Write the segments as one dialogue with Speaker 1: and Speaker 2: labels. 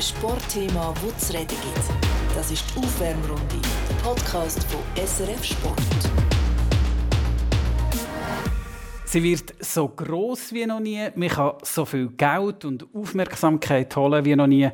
Speaker 1: Sportthema, das zu reden gibt. Das ist die Aufwärmrunde, der Podcast von SRF Sport.
Speaker 2: Sie wird so groß wie noch nie. Man kann so viel Geld und Aufmerksamkeit holen wie noch nie.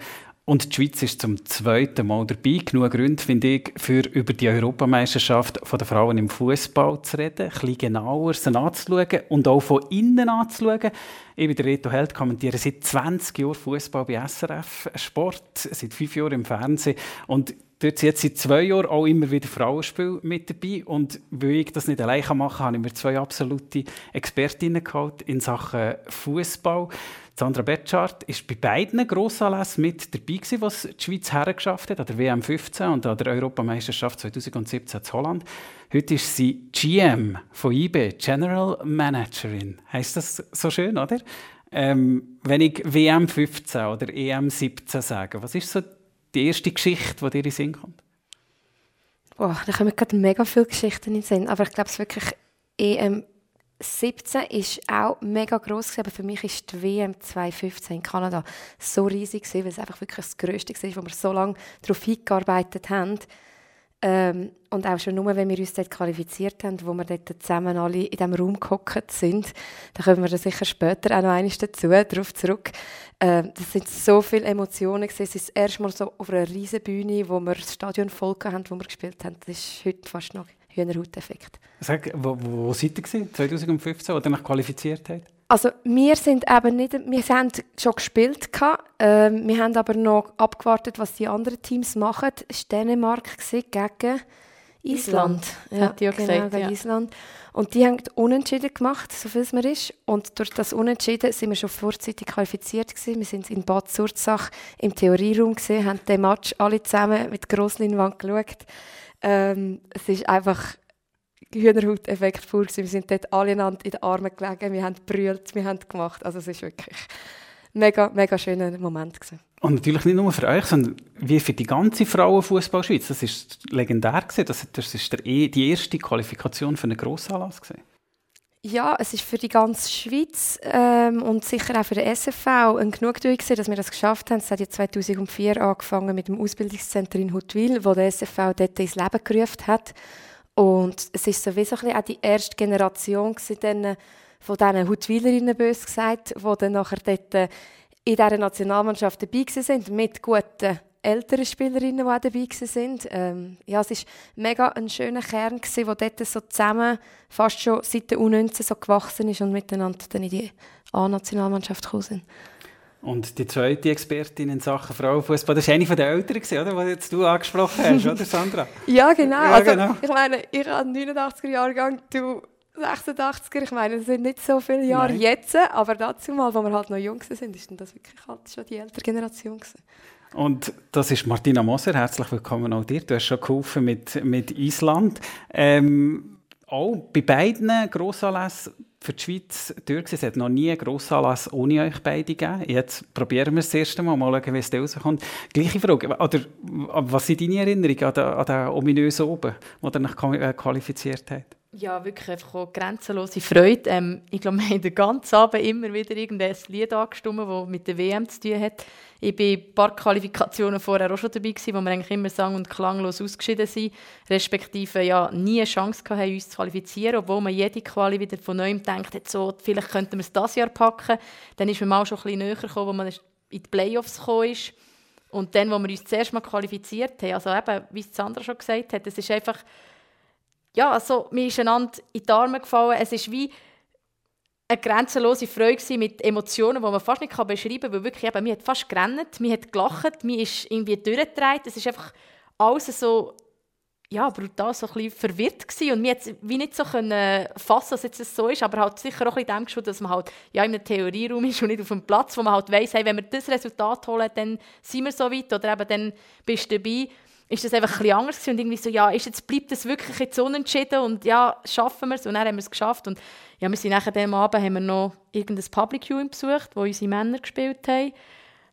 Speaker 2: Und die Schweiz ist zum zweiten Mal dabei. Genug Gründe, finde ich, für über die Europameisterschaft der Frauen im Fußball zu reden, ein bisschen genauer sie anzuschauen und auch von innen anzuschauen. Ich bin der Reto Held, kommentiere seit 20 Jahren Fußball bei SRF Sport, seit fünf Jahren im Fernsehen. Und Dort sind jetzt seit zwei Jahren auch immer wieder Frauenspiele mit dabei. Und weil ich das nicht allein machen kann, habe ich mir zwei absolute Expertinnen geholt in Sachen Fußball. Sandra Betschart war bei beiden Grossanlässen mit dabei, gewesen, was die Schweiz hergeschafft hat, an der WM 15 und an der Europameisterschaft 2017 in Holland. Heute ist sie GM von IB, General Managerin. Heißt das so schön, oder? Ähm, wenn ich WM 15 oder EM 17 sage, was ist so die erste Geschichte, die dir in den Sinn kommt?
Speaker 3: Boah, da kommen gerade mega viele Geschichten in den Sinn. Aber ich glaube, es wirklich EM 17 ist auch mega groß aber für mich ist die WM 2015 in Kanada so riesig gewesen, weil es einfach wirklich das Größte war, wo wir so lange darauf hingearbeitet haben. Ähm, und auch schon nur, wenn wir uns dort qualifiziert haben, wo wir dort zusammen alle in diesem Raum gehockt sind, da kommen wir da sicher später auch noch eines dazu, darauf zurück. Ähm, das sind so viele Emotionen gewesen. Es ist das erste Mal so auf einer riesen Bühne, wo wir das Stadion voll haben, wo wir gespielt haben. Das ist heute fast noch Hühnerhauteffekt.
Speaker 2: Sag, wo, wo seid ihr gewesen, 2015, als ihr euch qualifiziert habt?
Speaker 3: Also wir sind eben nicht, wir haben schon gespielt ähm, wir haben aber noch abgewartet, was die anderen Teams machen. Es war Dänemark gegen Island.
Speaker 4: Ja, ja genau, gesagt,
Speaker 3: gegen ja. Island. Und die haben unentschieden gemacht, so viel es mir ist. Und durch das Unentschieden sind wir schon vorzeitig qualifiziert gewesen. Wir sind in Bad Surzach im Theorieraum gesehen, haben den Match alle zusammen mit Grossleinwand geschaut. Ähm, es ist einfach Hühnerhaut-Effekt pur Wir sind dort alle in den Armen gelegen, wir haben brüllt, wir haben gemacht. Also es ist wirklich mega, mega schöner Moment gewesen.
Speaker 2: Und natürlich nicht nur für euch, sondern wie für die ganze Frauenfußballschweiz. Das ist legendär gewesen. Das, das ist der, e, die erste Qualifikation für einen Grossanlass gewesen.
Speaker 3: Ja, es ist für die ganze Schweiz ähm, und sicher auch für den SFV ein Genugtuung dass wir das geschafft haben. Es hat ja 2004 angefangen mit dem Ausbildungszentrum in Huttwil, wo der SFV dort ins Leben gerufen hat. Und es ist sowieso ein auch die erste Generation gewesen, von diesen Huttwilerinnen, bös gesagt, die dann nachher dort äh, in dieser Nationalmannschaft dabei sind, mit guten älteren Spielerinnen, die auch dabei waren. Ähm, ja, es war mega ein schöner Kern, der dort so zusammen fast schon seit der U19 so gewachsen ist und miteinander dann in die A-Nationalmannschaft gekommen sind.
Speaker 2: Und die zweite Expertin in Sachen Frauenfußball, das war eine der Älteren, oder, die jetzt du angesprochen hast, oder Sandra?
Speaker 3: ja, genau. Ja, also, genau. Ich meine, ich habe 89er Jahrgang, du 86er. Ich meine, das sind nicht so viele Jahre Nein. jetzt, aber dazu mal, wo wir halt noch jung sind, ist das wirklich halt schon die ältere Generation gewesen.
Speaker 2: Und das ist Martina Moser. Herzlich willkommen auch dir. Du hast schon geholfen mit, mit Island. Ähm, auch bei beiden Grossanlässen für die Schweiz durch. Es hat noch nie einen Grossanlass ohne euch beide gegeben. Jetzt probieren wir es das erste Mal, mal schauen, wie es rauskommt. Gleiche Frage, oder was sind deine Erinnerungen an den, an den ominösen Oben, ihr euch äh, qualifiziert habt?
Speaker 4: Ja, wirklich einfach auch grenzenlose Freude. Ähm, ich glaube, wir haben den ganzen Abend immer wieder irgendein Lied angestimmt, das mit der WM zu tun hat. Ich war ein paar Qualifikationen vorher auch schon dabei, gewesen, wo wir eigentlich immer sang- und klanglos ausgeschieden sind, respektive ja nie eine Chance hatten, uns zu qualifizieren, obwohl man jede Quali wieder von neuem denkt, so, vielleicht könnten wir es dieses Jahr packen. Dann ist man mal schon ein bisschen näher gekommen, wo man in die Playoffs ist. Und dann, wo wir uns zuerst mal qualifiziert haben, also eben, wie Sandra schon gesagt hat, es ist einfach ja, also, mir ist einander in die Arme gefallen. Es ist wie eine grenzenlose Freude mit Emotionen, die man fast nicht beschreiben kann, weil wirklich eben, mir hat fast gerannt, mir hat gelacht, mir ist irgendwie durchgedreht. Es ist einfach alles so ja, brutal so ein bisschen verwirrt gewesen. und mir jetzt wie nicht so können fassen, dass jetzt so ist, aber halt sicher auch in dem geschult, dass man halt ja in einem Theorieraum ist und nicht auf einem Platz, wo man halt weiss, hey, wenn wir das Resultat holen, dann sind wir so weit oder eben dann bist du dabei ist das einfach ein bisschen anders und irgendwie so, ja, ist jetzt, bleibt das wirklich jetzt unentschieden und ja, schaffen wir es und dann haben wir es geschafft und ja, wir sind nachher dem Abend haben wir noch irgendein Public Viewing besucht, wo unsere Männer gespielt haben.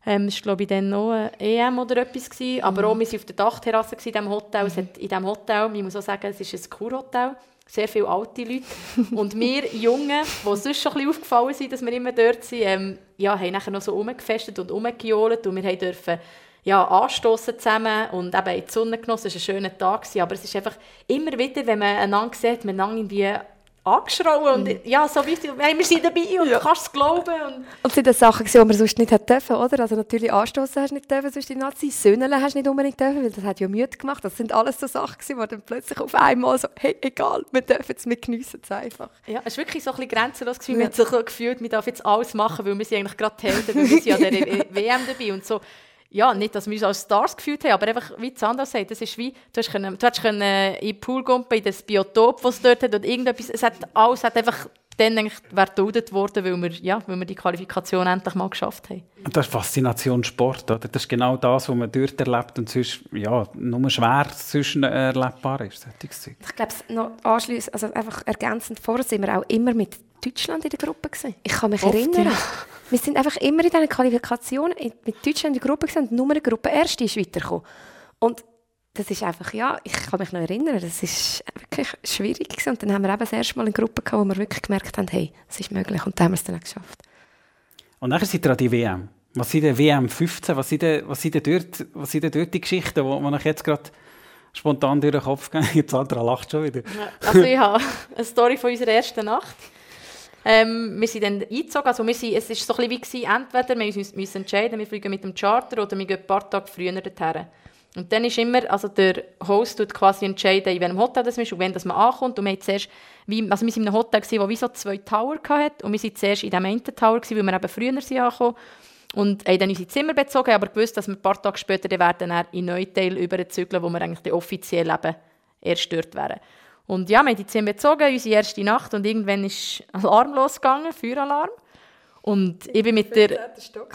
Speaker 4: Ähm, es war, glaube ich, dann noch ein EM oder etwas. Gewesen. Aber mhm. auch, wir waren auf der Dachterrasse in diesem Hotel. Mhm. Es hat in diesem Hotel, ich muss auch sagen, es ist ein Kurhotel. sehr viele alte Leute. Und wir Jungen, die sonst schon ein bisschen aufgefallen sind, dass wir immer dort sind, ähm, ja, haben nachher noch so rumgefestet und rumgejohlt und wir dürfen ja, anstoßen zusammen und eben in die Sonne genossen. Es war ein schöner Tag, aber es ist einfach immer wieder, wenn man einander sieht, man irgendwie angeschrauen und mhm. ja, so wie hey, wir sind dabei und ja. du kannst es glauben. Und,
Speaker 3: und sind das Sachen, die man sonst nicht dürfen, oder? Also natürlich anstoßen hast du nicht dürfen, sonst die Nazi, Söhneln hast du nicht unbedingt dürfen, weil das hat ja müde gemacht. Das sind alles so Sachen, die dann plötzlich auf einmal so, hey, egal, wir dürfen es, wir geniessen es einfach.
Speaker 4: Ja, es war wirklich so ein bisschen grenzenlos. Gewesen. Ja. Man hat sich gefühlt, wir dürfen jetzt alles machen, weil wir sind eigentlich gerade die Helden, weil wir sind an der WM dabei und so ja, nicht, dass wir uns als Stars gefühlt haben, aber einfach, wie Sandra sagt, das ist wie, du hast, können, können in den Pool gumpen, in das Biotop, das es dort hat, oder irgendetwas, es hat alles hat einfach dann eigentlich geduldet worden, weil wir, ja, weil wir die Qualifikation endlich mal geschafft haben.
Speaker 2: Das ist Faszination Sport, oder? Das ist genau das, was man dort erlebt und sonst, ja, nur schwer sonst erlebbar ist.
Speaker 3: Ich glaube, noch anschliessend, also einfach ergänzend, vorher sind wir auch immer mit Deutschland in der Gruppe gewesen. Ich kann mich Oft, erinnern. Ja. Wir sind einfach immer in diesen Qualifikationen mit Deutschland in der Gruppe gewesen und nur eine Gruppe Erste ist weitergekommen. Und das ist einfach, ja, ich kann mich noch erinnern, das ist wirklich schwierig gewesen. Und dann haben wir eben das erste Mal eine Gruppe gehabt, wo wir wirklich gemerkt haben, hey, es ist möglich. Und dann haben wir es dann auch geschafft.
Speaker 2: Und nachher sind wir an die WM. Was sind denn WM 15? Was sind denn, was sind denn, dort, was sind denn dort die Geschichten, die man jetzt gerade spontan durch den Kopf gehen? Jetzt Sandra lacht schon wieder.
Speaker 4: Also ich habe eine Story von unserer ersten Nacht. Ähm, wir sind dann eingezogen, also wir sind, es war so ein bisschen wie, entweder wir müssen uns entscheiden, wir fliegen mit dem Charter oder wir gehen ein paar Tage früher dorthin. Und dann ist immer, also der Host tut quasi entscheiden, in welchem Hotel das ist und wann das man ankommt. Und wir, zuerst, wie, also wir waren in einem Hotel, das wie so zwei Tower hatte und wir waren zuerst in diesem einen Tower, weil wir eben früher sind angekommen und haben dann unsere Zimmer bezogen, aber gewusst, dass wir ein paar Tage später dann werden in Neuteil überzügeln, wo wir eigentlich offiziell eben erst dort wären. Und ja, wir haben die Zimmer bezogen, unsere erste Nacht, und irgendwann ist Alarm losgegangen, Feueralarm. Und ich bin mit der... Stock.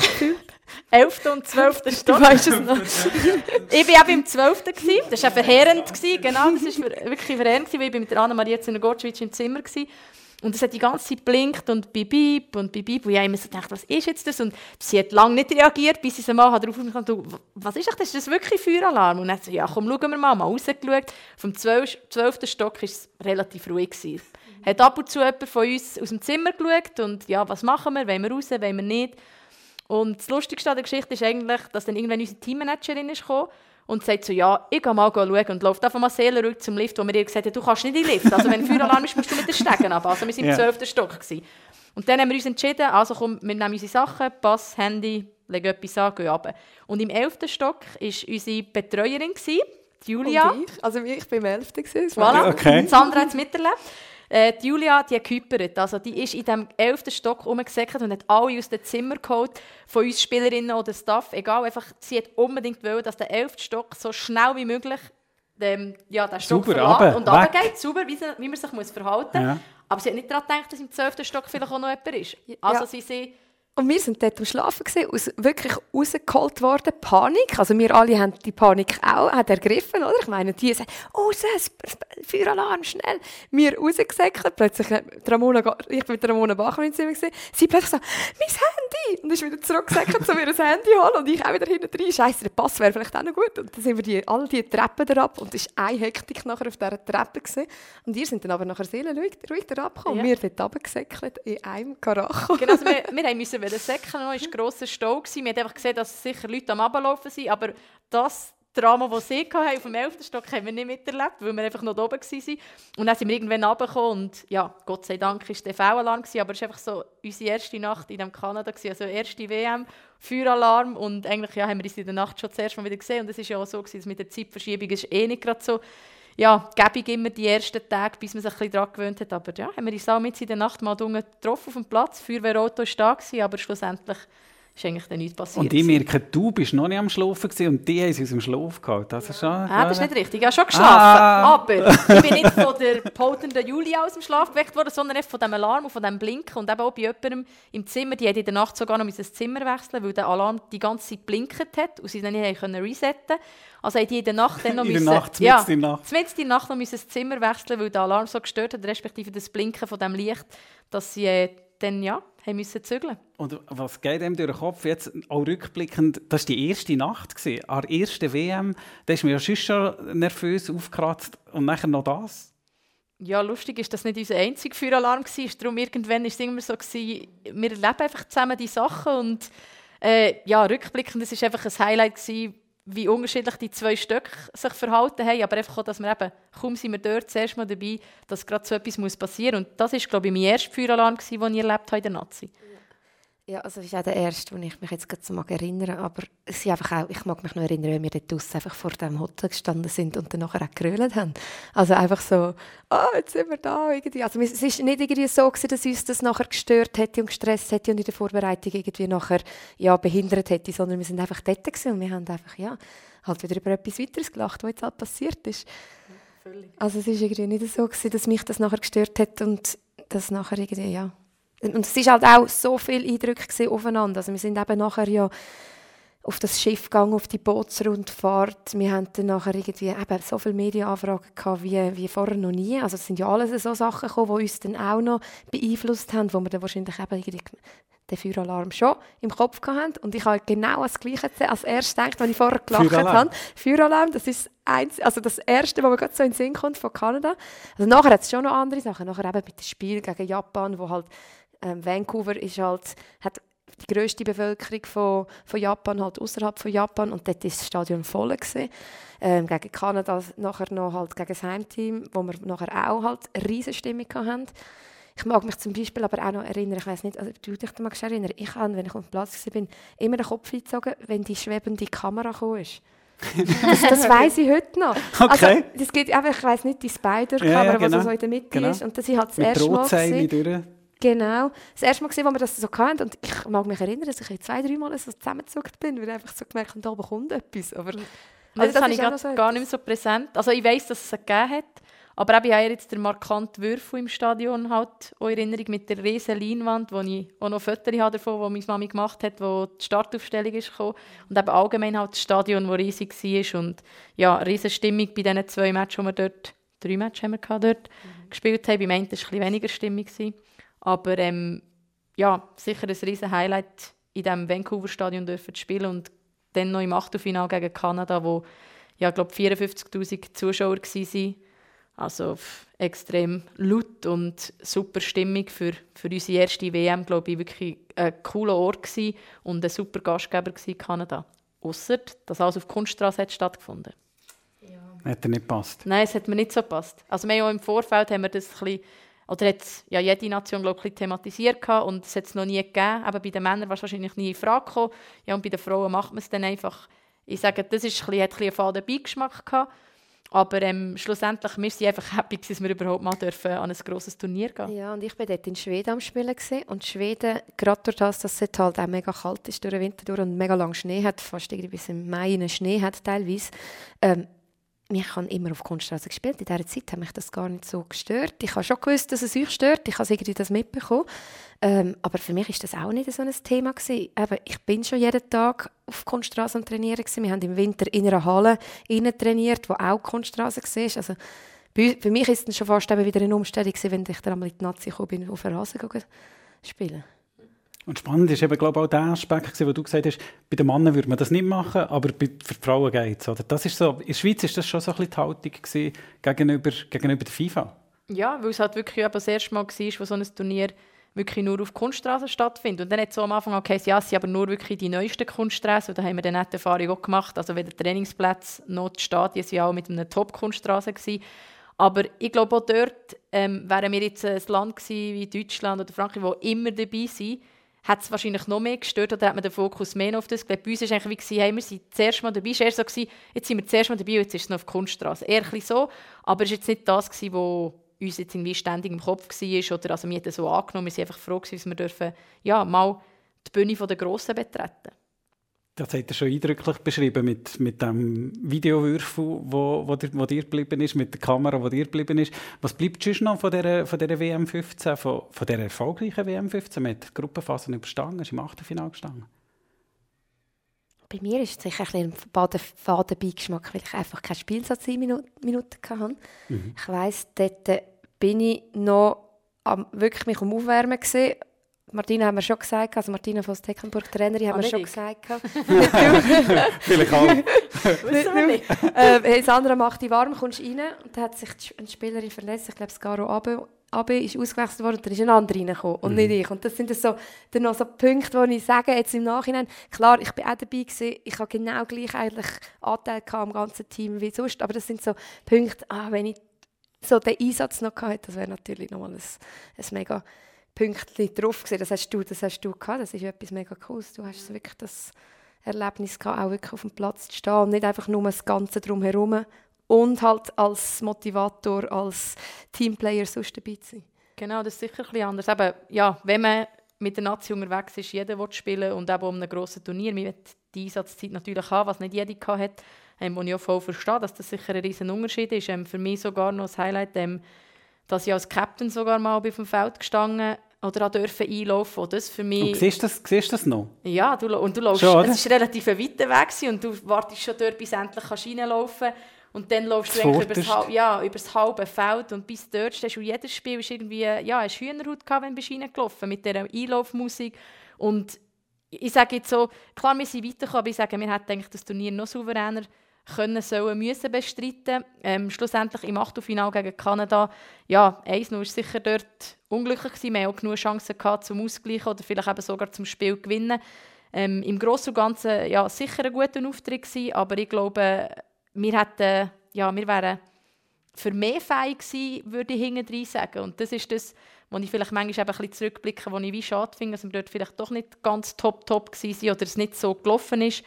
Speaker 4: 11. und 12. Stock. Du weißt es noch. ich war eben im 12. Gewesen. Das war verheerend. Gewesen. Genau, das war wirklich verheerend, weil ich mit der Anna-Maria Ziner-Gotschwitsch im Zimmer war. Und es hat die ganze Zeit blinkt und bibib und bibib. Und ich habe immer so gedacht, was ist jetzt das? Und sie hat lange nicht reagiert, bis sie mal darauf aufmerksam du, was ist das? Ist das wirklich Feueralarm? Und dann hat sie ja komm, schauen wir mal, mal rausgeschaut. Vom 12. 12. Stock war es relativ ruhig. Gewesen. Hat ab und zu jemand von uns aus dem Zimmer geschaut und ja, was machen wir? Wollen wir raus, wollen wir nicht? Und das Lustigste an der Geschichte ist eigentlich, dass dann irgendwann unsere Teammanagerin ist gekommen und sagt so, ja, ich gehe mal schauen und läuft einfach mal seelenruhig zum Lift, wo mir ihr gesagt hat, du kannst nicht in den Lift. Also wenn ein Feueralarm ist, musst du mit den Stegen ab. Also wir waren im 12. Stock. Gewesen. Und dann haben wir uns entschieden, also komm, wir nehmen unsere Sachen, Pass, Handy, legen etwas an, gehen runter. Und im 11. Stock war unsere Betreuerin, Julia.
Speaker 3: Und ich? Also ich war im 11.
Speaker 4: Voilà. Okay. Sandra hat es miterlebt. Äh, die Julia, die hat Also die ist in dem elften Stock rumgesäckert und hat alle aus dem Zimmer geholt, von uns Spielerinnen oder Staff, egal, einfach, sie hat unbedingt wollen, dass der elfte Stock so schnell wie möglich dem, ja, den Stock
Speaker 2: Super, runter,
Speaker 4: und runtergeht, sauber, wie, wie man sich muss verhalten muss. Ja. Aber sie hat nicht daran gedacht, dass im zwölften Stock vielleicht auch noch jemand ist. Also ja. sie sind
Speaker 3: und wir sind dort am Schlafen gewesen, aus, wirklich rausgeholt worden, Panik. Also wir alle haben die Panik auch hat ergriffen, oder? Ich meine, die sagen, oh, Feueralarm, schnell. Wir rausgesäckelt, plötzlich, äh, Ramona, ich bin mit Ramona Bachmann in Zimmer gewesen, sie plötzlich so, mein Handy! Und ist wieder zurückgesäckelt, so mir ein Handy holen und ich auch wieder hinten rein. Scheiße, der Pass wäre vielleicht auch noch gut. Und dann sind wir die, all die Treppen herab und es war eine Hektik nachher auf dieser Treppe gewesen. Und wir sind dann aber nachher seelenruhig ruhig herab gekommen. Ja. Wir dort runtergesäckelt in einem Karacho.
Speaker 4: Genau, also wir, wir müssen der Säcke noch, ein grosser Stau. Wir haben einfach gesehen, dass sicher Leute am Ablaufen sind, aber das Drama, das sie hatten, auf dem 11. Stock, haben wir nicht miterlebt, weil wir einfach noch oben waren. Und dann sind wir irgendwann runtergekommen und ja, Gott sei Dank war der V-Alarm, aber es war einfach so unsere erste Nacht in Kanada, also erste WM, Feueralarm und eigentlich ja, haben wir uns in der Nacht schon zuerst mal wieder gesehen und es war ja auch so, dass mit der Zeitverschiebung ist eh nicht gerade so ja, gäbig immer die ersten Tage, bis man sich ein daran gewöhnt hat. Aber ja, haben wir uns auch mit in der Nacht mal getroffen auf dem Platz. Feuerwehrauto war da, aber schlussendlich ist eigentlich dann nichts passiert.
Speaker 2: Und ich merke, du bist noch nicht am Schlafen und die haben sie aus dem Schlaf gehabt. Das ist schon,
Speaker 4: ah, das ist nicht richtig. Ich habe schon geschlafen. Ah. Aber ich bin nicht von der potenden Julia aus dem Schlaf geweckt worden, sondern von dem Alarm und von dem Blinken. Und eben auch bei jemandem im Zimmer, die hat in der Nacht sogar noch das Zimmer wechseln weil der Alarm die ganze Zeit blinkt hat und sie dann nicht können resetten Also haben die in der Nacht dann noch
Speaker 2: in
Speaker 4: müssen,
Speaker 2: der Nacht, ja, in der Nacht.
Speaker 4: in der Nacht noch müssen das Zimmer wechseln, weil der Alarm so gestört hat, respektive das Blinken von dem Licht, dass sie äh, dann ja haben müssen zügeln.
Speaker 2: Und was geht einem durch den Kopf jetzt auch rückblickend? Das war die erste Nacht gewesen, an der ersten WM. Da ist mir ja schon nervös aufgekratzt und nachher noch das.
Speaker 4: ja, lustig ist, dass nicht unser einziger Feueralarm war. Darum irgendwann war es immer so, gewesen, wir erleben einfach zusammen die Sachen und äh, ja, rückblickend, es war einfach ein Highlight, gewesen, wie unterschiedlich die zwei Stücke sich verhalten haben, aber einfach auch, dass wir eben, kaum sind wir dort zuerst mal dabei, dass gerade so etwas passieren muss. Und das war, glaube ich, mein erster Feueralarm, den ich erlebt habe in der Nazi.
Speaker 3: Ja, also das ist auch der erste, wo ich mich jetzt gerade so mag erinnern aber es sind einfach auch, ich mag mich noch erinnern, wenn wir dort draussen einfach vor dem Hotel gestanden sind und dann nachher auch gerölt haben. Also einfach so, ah, oh, jetzt sind wir da irgendwie. Also es ist nicht irgendwie so gewesen, dass uns das nachher gestört hätte und gestresst hätte und in der Vorbereitung irgendwie nachher ja, behindert hätte, sondern wir sind einfach dort gewesen und wir haben einfach, ja, halt wieder über etwas weiteres gelacht, was jetzt halt passiert ist. Ja, also es ist irgendwie nicht so gewesen, dass mich das nachher gestört hat und das nachher irgendwie, ja, und es war halt auch so viel Eindrücke aufeinander. Also wir sind eben nachher ja auf das Schiff gegangen, auf die Bootsrundfahrt. Wir hatten dann nachher irgendwie eben so viele Medienanfragen gehabt, wie, wie vorher noch nie. Also es sind ja alles so Sachen gekommen, die uns dann auch noch beeinflusst haben, wo wir dann wahrscheinlich eben den Feueralarm schon im Kopf hatten. Und ich habe genau das Gleiche als erstes gedacht, als ich vorher gelacht Feueralarm. habe. Feueralarm, das ist eins, also das Erste, was mir gerade so in den Sinn kommt von Kanada. Also nachher hat es schon noch andere Sachen. Nachher eben mit dem Spiel gegen Japan, wo halt ähm, Vancouver ist halt, hat die grösste Bevölkerung von, von Japan, halt außerhalb von Japan und dort ist das Stadion voll gewesen. Ähm, gegen Kanada nachher noch halt gegen das Heimteam, wo wir nachher auch halt eine riesige Stimmung hatten. Ich mag mich zum Beispiel aber auch noch erinnern, ich weiß nicht, also du dich magst erinnern, ich habe, wenn ich auf dem Platz war, immer den Kopf eingezogen, wenn die schwebende Kamera kam. das, das weiß ich heute noch. Okay. Also, das geht einfach, ich weiß nicht, die Spider-Kamera, ja, ja, genau. die so in der Mitte genau. ist. Und das ist halt das Mit erste Mal. Genau. Das erste Mal, gesehen, als wir das so hatten, und ich mag mich erinnern, dass ich zwei, drei Mal so zusammengezuckt bin, weil ich einfach so gemerkt habe, da oben kommt etwas. Aber,
Speaker 4: also das, das habe ich gar, so gar nicht mehr so präsent. Also ich weiss, dass es es gegeben hat, aber ich habe jetzt den markanten Würfel im Stadion halt in Erinnerung mit der riesen Leinwand, wo ich auch noch Fotos habe davon, wo meine Mami gemacht hat, wo die Startaufstellung ist gekommen. Und eben allgemein halt das Stadion, das riesig war und ja, riesige Stimmung bei diesen zwei Matches, die wir dort, drei Matches haben wir dort mhm. gespielt haben. Beim einen war es ein bisschen weniger Stimmung. Gewesen. Aber ähm, ja, sicher ein riesen Highlight in diesem Vancouver-Stadion zu spielen und dann noch im Achtelfinale gegen Kanada, wo ja, glaube 54'000 Zuschauer waren. Also extrem laut und super Stimmung für, für unsere erste WM, glaube ich, wirklich ein cooler Ort gewesen und ein super Gastgeber in Kanada. Ausser, dass alles auf Kunststraße hat stattgefunden.
Speaker 2: Ja. Hat er nicht gepasst?
Speaker 4: Nein, es hat mir nicht so gepasst. Also wir haben auch im Vorfeld haben wir das ein bisschen oder hat ja jede Nation glaub, ich, thematisiert und es hat es noch nie gegeben. Aber bei den Männern war es wahrscheinlich nie in Frage gekommen. Ja, und bei den Frauen macht man es dann einfach. Ich sage, das ist ein bisschen, hat ein einen faden Beigeschmack gehabt. Aber ähm, schlussendlich, wir sind einfach happy, dass wir überhaupt mal dürfen an ein grosses Turnier gehen
Speaker 3: Ja, und ich war dort in Schweden am Spielen. Gewesen. Und Schweden, gerade durch das, dass es halt auch mega kalt ist durch den Winter durch und mega lang Schnee hat, fast irgendwie bis im Mai einen Schnee hat teilweise, ähm, ich habe immer auf Kunststraße gespielt. In dieser Zeit hat mich das gar nicht so gestört. Ich habe schon gewusst, dass es euch stört. Ich habe irgendwie das mitbekommen. Ähm, aber für mich ist das auch nicht so ein Thema gewesen. Eben, ich bin schon jeden Tag auf Kunststraße und trainieren gewesen. Wir haben im Winter in einer Halle trainiert, wo auch Kunststraße war. Also für mich ist es schon fast wieder eine Umstellung gewesen, wenn ich dann einmal in die Nazi gekommen bin, auf den Rasen spielen.
Speaker 2: Und spannend ist eben, glaube ich, auch der Aspekt, wo du gesagt hast, bei den Männern würde man das nicht machen, aber für die Frauen geht es. Das ist so, in der Schweiz war das schon so ein bisschen die Haltung gegenüber, gegenüber der FIFA.
Speaker 4: Ja, weil es halt wirklich das erste Mal war, wo so ein Turnier wirklich nur auf Kunststraßen stattfindet. Und dann hat so am Anfang auch geheißen, ja, es aber nur wirklich die neuesten Kunststraßen. Und da haben wir dann die Erfahrung auch gemacht. Also weder Trainingsplätze noch die Stadien waren auch mit einer Top-Kunststraße. Aber ich glaube auch dort ähm, wären wir jetzt ein Land gewesen, wie Deutschland oder Frankreich, wo immer dabei sind, hat es wahrscheinlich noch mehr gestört oder hat man den Fokus mehr auf das gelegt. Bei uns war es eigentlich wie, hey, wir sind zuerst mal dabei. Es war eher so, gewesen, jetzt sind wir zuerst mal dabei und jetzt ist es noch auf Kunststraße. Eher ein so, aber es war jetzt nicht das, was uns jetzt irgendwie ständig im Kopf war. Oder, also wir haben so angenommen, wir sind einfach froh, dass wir dürfen, ja, mal die Bühne der Grossen betreten
Speaker 2: das hat er schon eindrücklich beschrieben mit, mit dem Videowürfel, wo, wo, dir, wo dir geblieben ist, mit der Kamera, die dir geblieben ist. Was bleibt sonst noch von dieser, von dieser WM 15, von, von dieser erfolgreichen WM 15 mit Gruppenphasen überstanden, ist im Achtelfinale gestanden?
Speaker 3: Bei mir ist es sicher ein bisschen faden Beigeschmack, weil ich einfach keinen Spielsatz in Minuten, Minuten hatte. Mhm. Ich weiss, dort bin ich noch am, wirklich mich um Aufwärmen gesehen Martina haben wir schon gesagt, also Martina von Tecklenburg, Trainerin, haben
Speaker 4: Ah,
Speaker 3: wir schon gesagt.
Speaker 2: Vielleicht auch.
Speaker 4: Wissen wir nicht.
Speaker 3: äh, hey, Sandra macht die warm, kommst rein und da hat sich die- eine Spielerin verletzt, ich glaube Scaro Abe, Abe ist ausgewechselt worden und dann ist ein anderer reingekommen und nicht ich. Und das sind so, dann noch so Punkte, wo ich sage, jetzt im Nachhinein, klar, ich bin auch dabei gewesen, ich habe genau gleich eigentlich Anteil am ganzen Team wie sonst, aber das sind so Punkte, ah, wenn ich so den Einsatz noch gehabt hätte, das wäre natürlich nochmal ein, ein mega Pünktchen drauf gewesen. Das hast du, das hast du gehabt, das ist etwas mega cooles. Du hast wirklich das Erlebnis gehabt, auch wirklich auf dem Platz zu stehen und nicht einfach nur das Ganze drumherum und halt als Motivator, als Teamplayer sonst dabei zu sein.
Speaker 4: Genau, das ist sicher ein bisschen anders. Eben, ja, wenn man mit der Nazi unterwegs ist, jeder will spielen und eben um einem grossen Turnier, man will die Einsatzzeit natürlich haben, was nicht jeder gehabt hat, ähm, wo ich auch voll verstehe, dass das sicher ein riesen Unterschied ist. Ähm, für mich sogar noch das Highlight, ähm, dass ich als Captain sogar mal auf dem Feld gestanden oder dürfen einlaufen. Und das für mich...
Speaker 2: Und siehst du das, siehst das noch?
Speaker 4: Ja, du, und du läufst,
Speaker 2: Schon,
Speaker 4: es ist relativ ein weiter Weg und du wartest schon dort, bis endlich kannst reinlaufen und dann laufst du eigentlich über das,
Speaker 2: Zuvorderst.
Speaker 4: halb- ja, über das halbe Feld und bis dort stehst du. Jedes Spiel ist irgendwie, ja, hast Hühnerhaut gehabt, wenn du reingelaufen mit dieser Einlaufmusik und ich sage jetzt so, klar, wir sind weitergekommen, aber ich sage, wir hätten eigentlich das Turnier noch souveräner können, sollen, müssen bestreiten. Ähm, schlussendlich im Achtelfinale gegen Kanada, ja, 1-0 war sicher dort unglücklich gewesen. Wir haben auch genug Chancen gehabt zum Ausgleichen oder vielleicht eben sogar zum Spiel gewinnen. Ähm, Im Großen und Ganzen ja, sicher ein guter Auftritt gewesen, aber ich glaube, wir hätten, ja, wir wären für mehr fähig gewesen, würde ich hinten sagen. Und das ist das, wo ich vielleicht manchmal ein bisschen zurückblicke, wo ich wie schade finde, dass wir dort vielleicht doch nicht ganz top, top gewesen sind oder es nicht so gelaufen ist,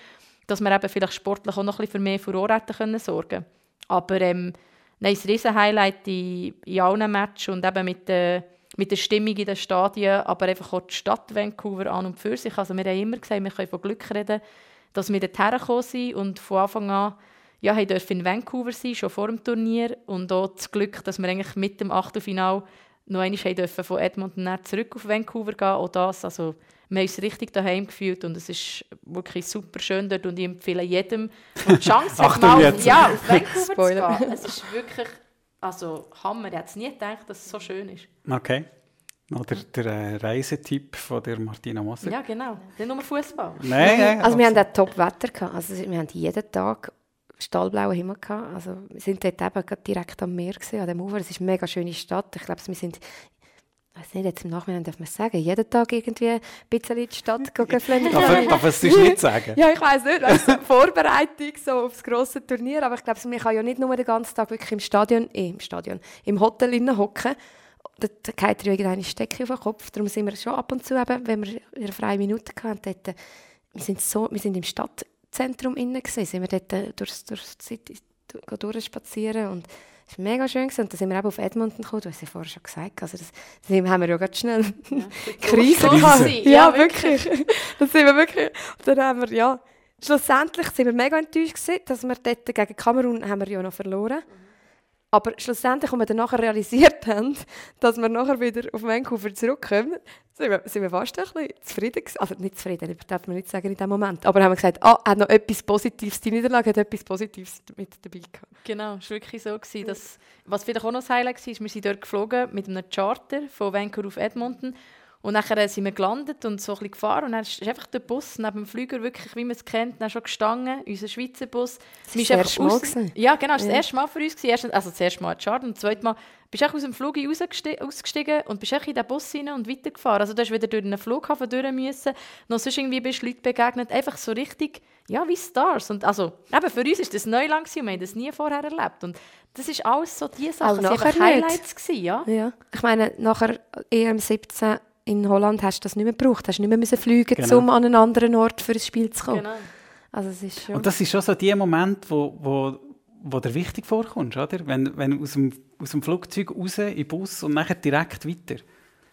Speaker 4: dass wir eben vielleicht sportlich auch noch ein bisschen für mehr Furore können sorgen Aber ähm, nein, das riesen Highlight in, in allen Matches und eben mit der, mit der Stimmung in den Stadien, aber einfach auch die Stadt Vancouver an und für sich. Also wir haben immer gesagt, wir können von Glück reden, dass wir dorthin gekommen sind und von Anfang an ja, dürfen in Vancouver sein, schon vor dem Turnier. Und auch das Glück, dass wir eigentlich mit dem Achtelfinal noch einmal von Edmonton zurück auf Vancouver gehen. Auch das, also wir haben uns richtig daheim gefühlt und es ist wirklich super schön dort und ich empfehle jedem, der die Chance hat, mal
Speaker 2: jetzt.
Speaker 4: ja, auf Vancouver zu gehen. Es ist wirklich, also Hammer, ich hätte es nie gedacht, dass es so schön ist.
Speaker 2: Okay. Oder der äh, Reisetipp von der Martina Moser.
Speaker 4: Ja, genau. Nicht nur Fußball.
Speaker 2: Nein, nein.
Speaker 3: Also wir haben auch Top-Wetter gehabt. Also wir haben jeden Tag stahlblauen Himmel gehabt. Also wir sind dort eben gerade direkt am Meer gewesen, an dem Ufer. Es ist eine mega schöne Stadt. Ich glaube, wir sind, weiß nicht, jetzt im Nachhinein darf man sagen, jeden Tag irgendwie ein bisschen in die Stadt gehen.
Speaker 2: darf, darf es sonst nicht sagen?
Speaker 3: Ja, ich weiß nicht, weißt, Vorbereitung so auf das grosse Turnier, aber ich glaube, man kann ja nicht nur den ganzen Tag wirklich im Stadion, eh, im Stadion, im Hotel hocken. Dort geht ja irgendeine Stecke auf den Kopf. Darum sind wir schon ab und zu, eben, wenn wir ihre freie Minute hatten, wir sind so, wir sind im Stadtzentrum innen gewesen, sind wir dort äh, durchs, durchs City du- durchspazieren und es war mega schön gewesen. und dann sind wir eben auf Edmonton gekommen, du hast ja vorher schon gesagt, also das, das haben wir ja ganz schnell Krise
Speaker 4: Krise.
Speaker 3: gehabt.
Speaker 4: Ja,
Speaker 3: Ja, wirklich. das sind wir wirklich. Und dann haben wir, ja, schlussendlich sind wir mega enttäuscht gewesen, dass wir dort gegen Kamerun haben wir ja noch verloren. Aber schlussendlich, als wir dann nachher realisiert haben, dass wir nachher wieder auf Vancouver zurückkommen, sind wir, sind wir fast ein bisschen zufrieden. Also nicht zufrieden, das darf man nicht sagen in dem Moment. Aber haben wir gesagt, ah, hat noch etwas Positives, die Niederlage hat etwas Positives mit dabei gehabt.
Speaker 4: Genau, es war wirklich so. Gewesen, dass, was vielleicht auch noch das Highlight war, wir sind dort geflogen mit einem Charter von Vancouver auf Edmonton. Und nachher äh, sind wir gelandet und so ein bisschen gefahren. Und dann ist einfach der Bus neben dem Flüger, wirklich, wie man es kennt, dann schon gestanden, unser Schweizer Bus.
Speaker 3: Das
Speaker 4: sind
Speaker 3: das erste Mal
Speaker 4: aus-. Ja, genau, das war
Speaker 3: Ja.
Speaker 4: das erste Mal für uns. gewesen. Also das erste Mal ein Charter und das zweite Mal bist du einfach aus dem Flug ausgestiegen und bist in den Bus rein und weitergefahren. Also du hast wieder durch einen Flughafen durch müssen. Noch sonst irgendwie bist du Leuten begegnet. Einfach so richtig, ja, wie Stars. Und also, eben für uns war das Neuland gewesen und wir haben das nie vorher erlebt. Und das ist alles so die Sachen. Waren
Speaker 3: nachher.
Speaker 4: Highlights gewesen, ja.
Speaker 3: Ja. Ich meine, nachher EM17 in Holland hast du das nicht mehr gebraucht. Hast nicht mehr müssen fliegen,
Speaker 2: Genau.
Speaker 3: um an einen anderen Ort für ein Spiel zu kommen.
Speaker 4: Genau.
Speaker 3: Also es ist schon...
Speaker 2: Und das ist schon so die Moment, wo, wo, wo dir wichtig vorkommst, oder? Wenn, wenn du aus dem, aus dem Flugzeug raus in den Bus und nachher direkt weiter.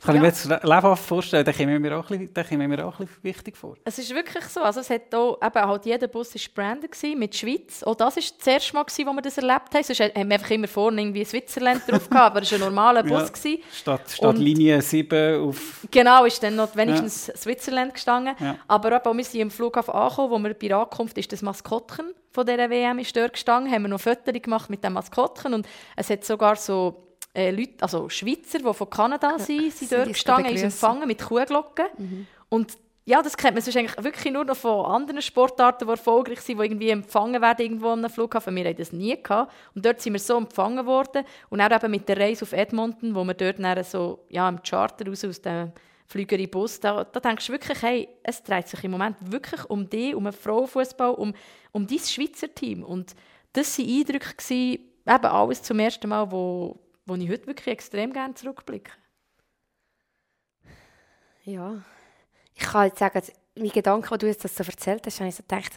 Speaker 2: Kann
Speaker 4: Ja.
Speaker 2: ich mir jetzt lebhaft vorstellen, da kommt mir auch ein bisschen, mir auch ein bisschen wichtig vor.
Speaker 4: Es ist wirklich so. Also es hat auch, eben, halt jeder Bus war branded mit Schweiz. Auch das war das erste Mal, gewesen, wo wir das erlebt haben. Sonst haben wir einfach immer vorne irgendwie Switzerland drauf gehabt, aber es war ein normaler Bus.
Speaker 2: Ja. Statt, statt Linie 7 auf...
Speaker 4: Genau, ist dann noch wenigstens Switzerland gestanden.
Speaker 2: Ja.
Speaker 4: Aber eben, als wir sind am Flughafen angekommen, wo wir bei der Ankunft ist das Maskottchen von dieser WM ist dort gestanden, haben wir noch Fotos gemacht mit dem Maskottchen und es hat sogar so äh, Leute, also Schweizer, die von Kanada sind, sind dort gestanden, uns empfangen mit Kuhglocken. Mhm. Und ja, das kennt man sonst eigentlich wirklich nur noch von anderen Sportarten, die erfolgreich sind, die irgendwie empfangen werden irgendwo am Flughafen. Wir hatten das nie gehabt. Und dort sind wir so empfangen worden. Und auch eben mit der Reise auf Edmonton, wo wir dort dann so ja, im Charter raus aus dem Flüger Bus, da, da denkst du wirklich, hey, es dreht sich im Moment wirklich um dich, um einen Frauenfußball, um, um dein Schweizer Team. Und das waren Eindrücke, gewesen, eben alles zum ersten Mal, wo, wo ich heute wirklich extrem gerne zurückblicke.
Speaker 3: Ja, ich kann jetzt sagen, mein Gedanke, als du jetzt das so erzählt hast, habe ich so gedacht,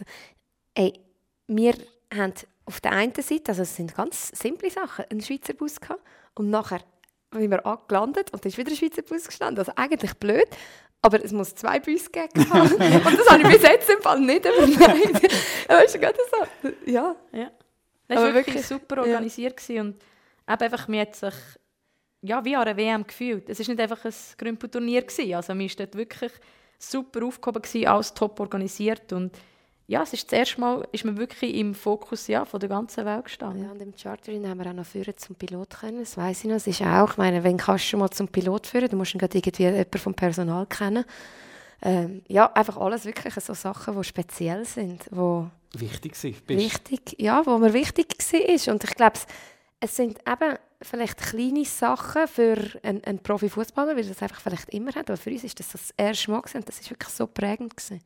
Speaker 3: ey, wir haben auf der einen Seite, also es sind ganz simple Sachen, einen Schweizer Bus gehabt und nachher sind wir angelandet und dann ist wieder ein Schweizer Bus gestanden. Also eigentlich blöd, aber es muss zwei Busse geben. und das habe ich bis jetzt im Fall nicht überlegt. weißt du, gerade so. Ja.
Speaker 4: ja. Das war wirklich, wirklich, super organisiert ja. und einfach, mir hat sich ja, wie an einer WM gefühlt. Es war nicht einfach ein Grümpelturnier. Also mir war dort wirklich super aufgehoben, gewesen, alles top organisiert und ja, es ist das erste Mal, ist man wirklich im Fokus ja, von der ganzen Welt gestanden.
Speaker 3: Ja, und im Chartering haben wir auch noch führen zum Pilot können. Das weiß ich noch. Es ist auch, ich meine, wenn kannst du mal zum Pilot führen, du musst dann irgendwie jemanden vom Personal kennen. Ähm, ja, einfach alles wirklich so Sachen, die speziell sind, wo
Speaker 2: wichtig sind.
Speaker 3: Wichtig, ja, wo mir wichtig war. Und ich glaube, es sind eben vielleicht kleine Sachen für einen, einen Profifußballer, weil er das einfach vielleicht immer hat. Aber für uns ist das das erste Mal gewesen, und das ist wirklich so prägend gewesen.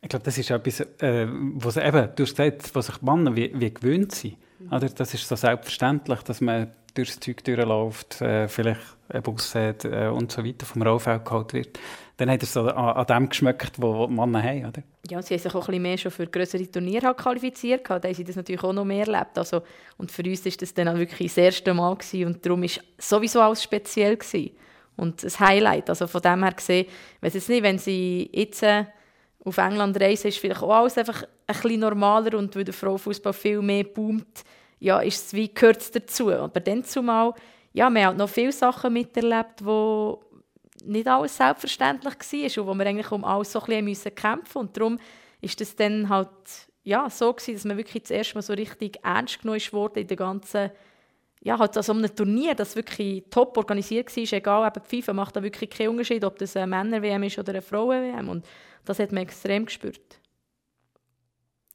Speaker 2: Ich glaube, das ist etwas, äh, was eben, du hast gesagt, was sich die Männer wie, wie gewöhnt sind. Mhm. Oder? Das ist so selbstverständlich, dass man durchs Zeug durchläuft, äh, vielleicht einen Bus hat äh, und so weiter, vom Rollfeld geholt wird. Dann hat er so an, an dem geschmeckt, wo, die Männer haben, oder?
Speaker 4: Ja, sie haben sich auch ein bisschen mehr schon für größere Turniere halt qualifiziert. Da haben sie das natürlich auch noch mehr erlebt. Also, und für uns war das dann auch wirklich das erste Mal gewesen, und darum war es sowieso alles speziell. Gewesen. Und ein Highlight. Also von dem her gesehen, weiß jetzt nicht, wenn sie jetzt... Äh, auf England reisen, ist vielleicht auch alles einfach ein bisschen normaler und weil der Frauenfußball viel mehr boomt, ja, ist es wie gehört dazu. Aber dann zumal, ja, wir haben noch viele Sachen miterlebt, wo nicht alles selbstverständlich war und wo wir eigentlich um alles so ein bisschen kämpfen mussten. Und darum ist das dann halt ja, so gewesen, dass man wirklich das erste Mal so richtig ernst genommen wurde in der ganzen ja, halt an so einem Turnier, das wirklich top organisiert war, egal, eben die FIFA macht da wirklich keinen Unterschied, ob das eine Männer-WM ist oder eine Frauen-WM. Und das hat man extrem gespürt.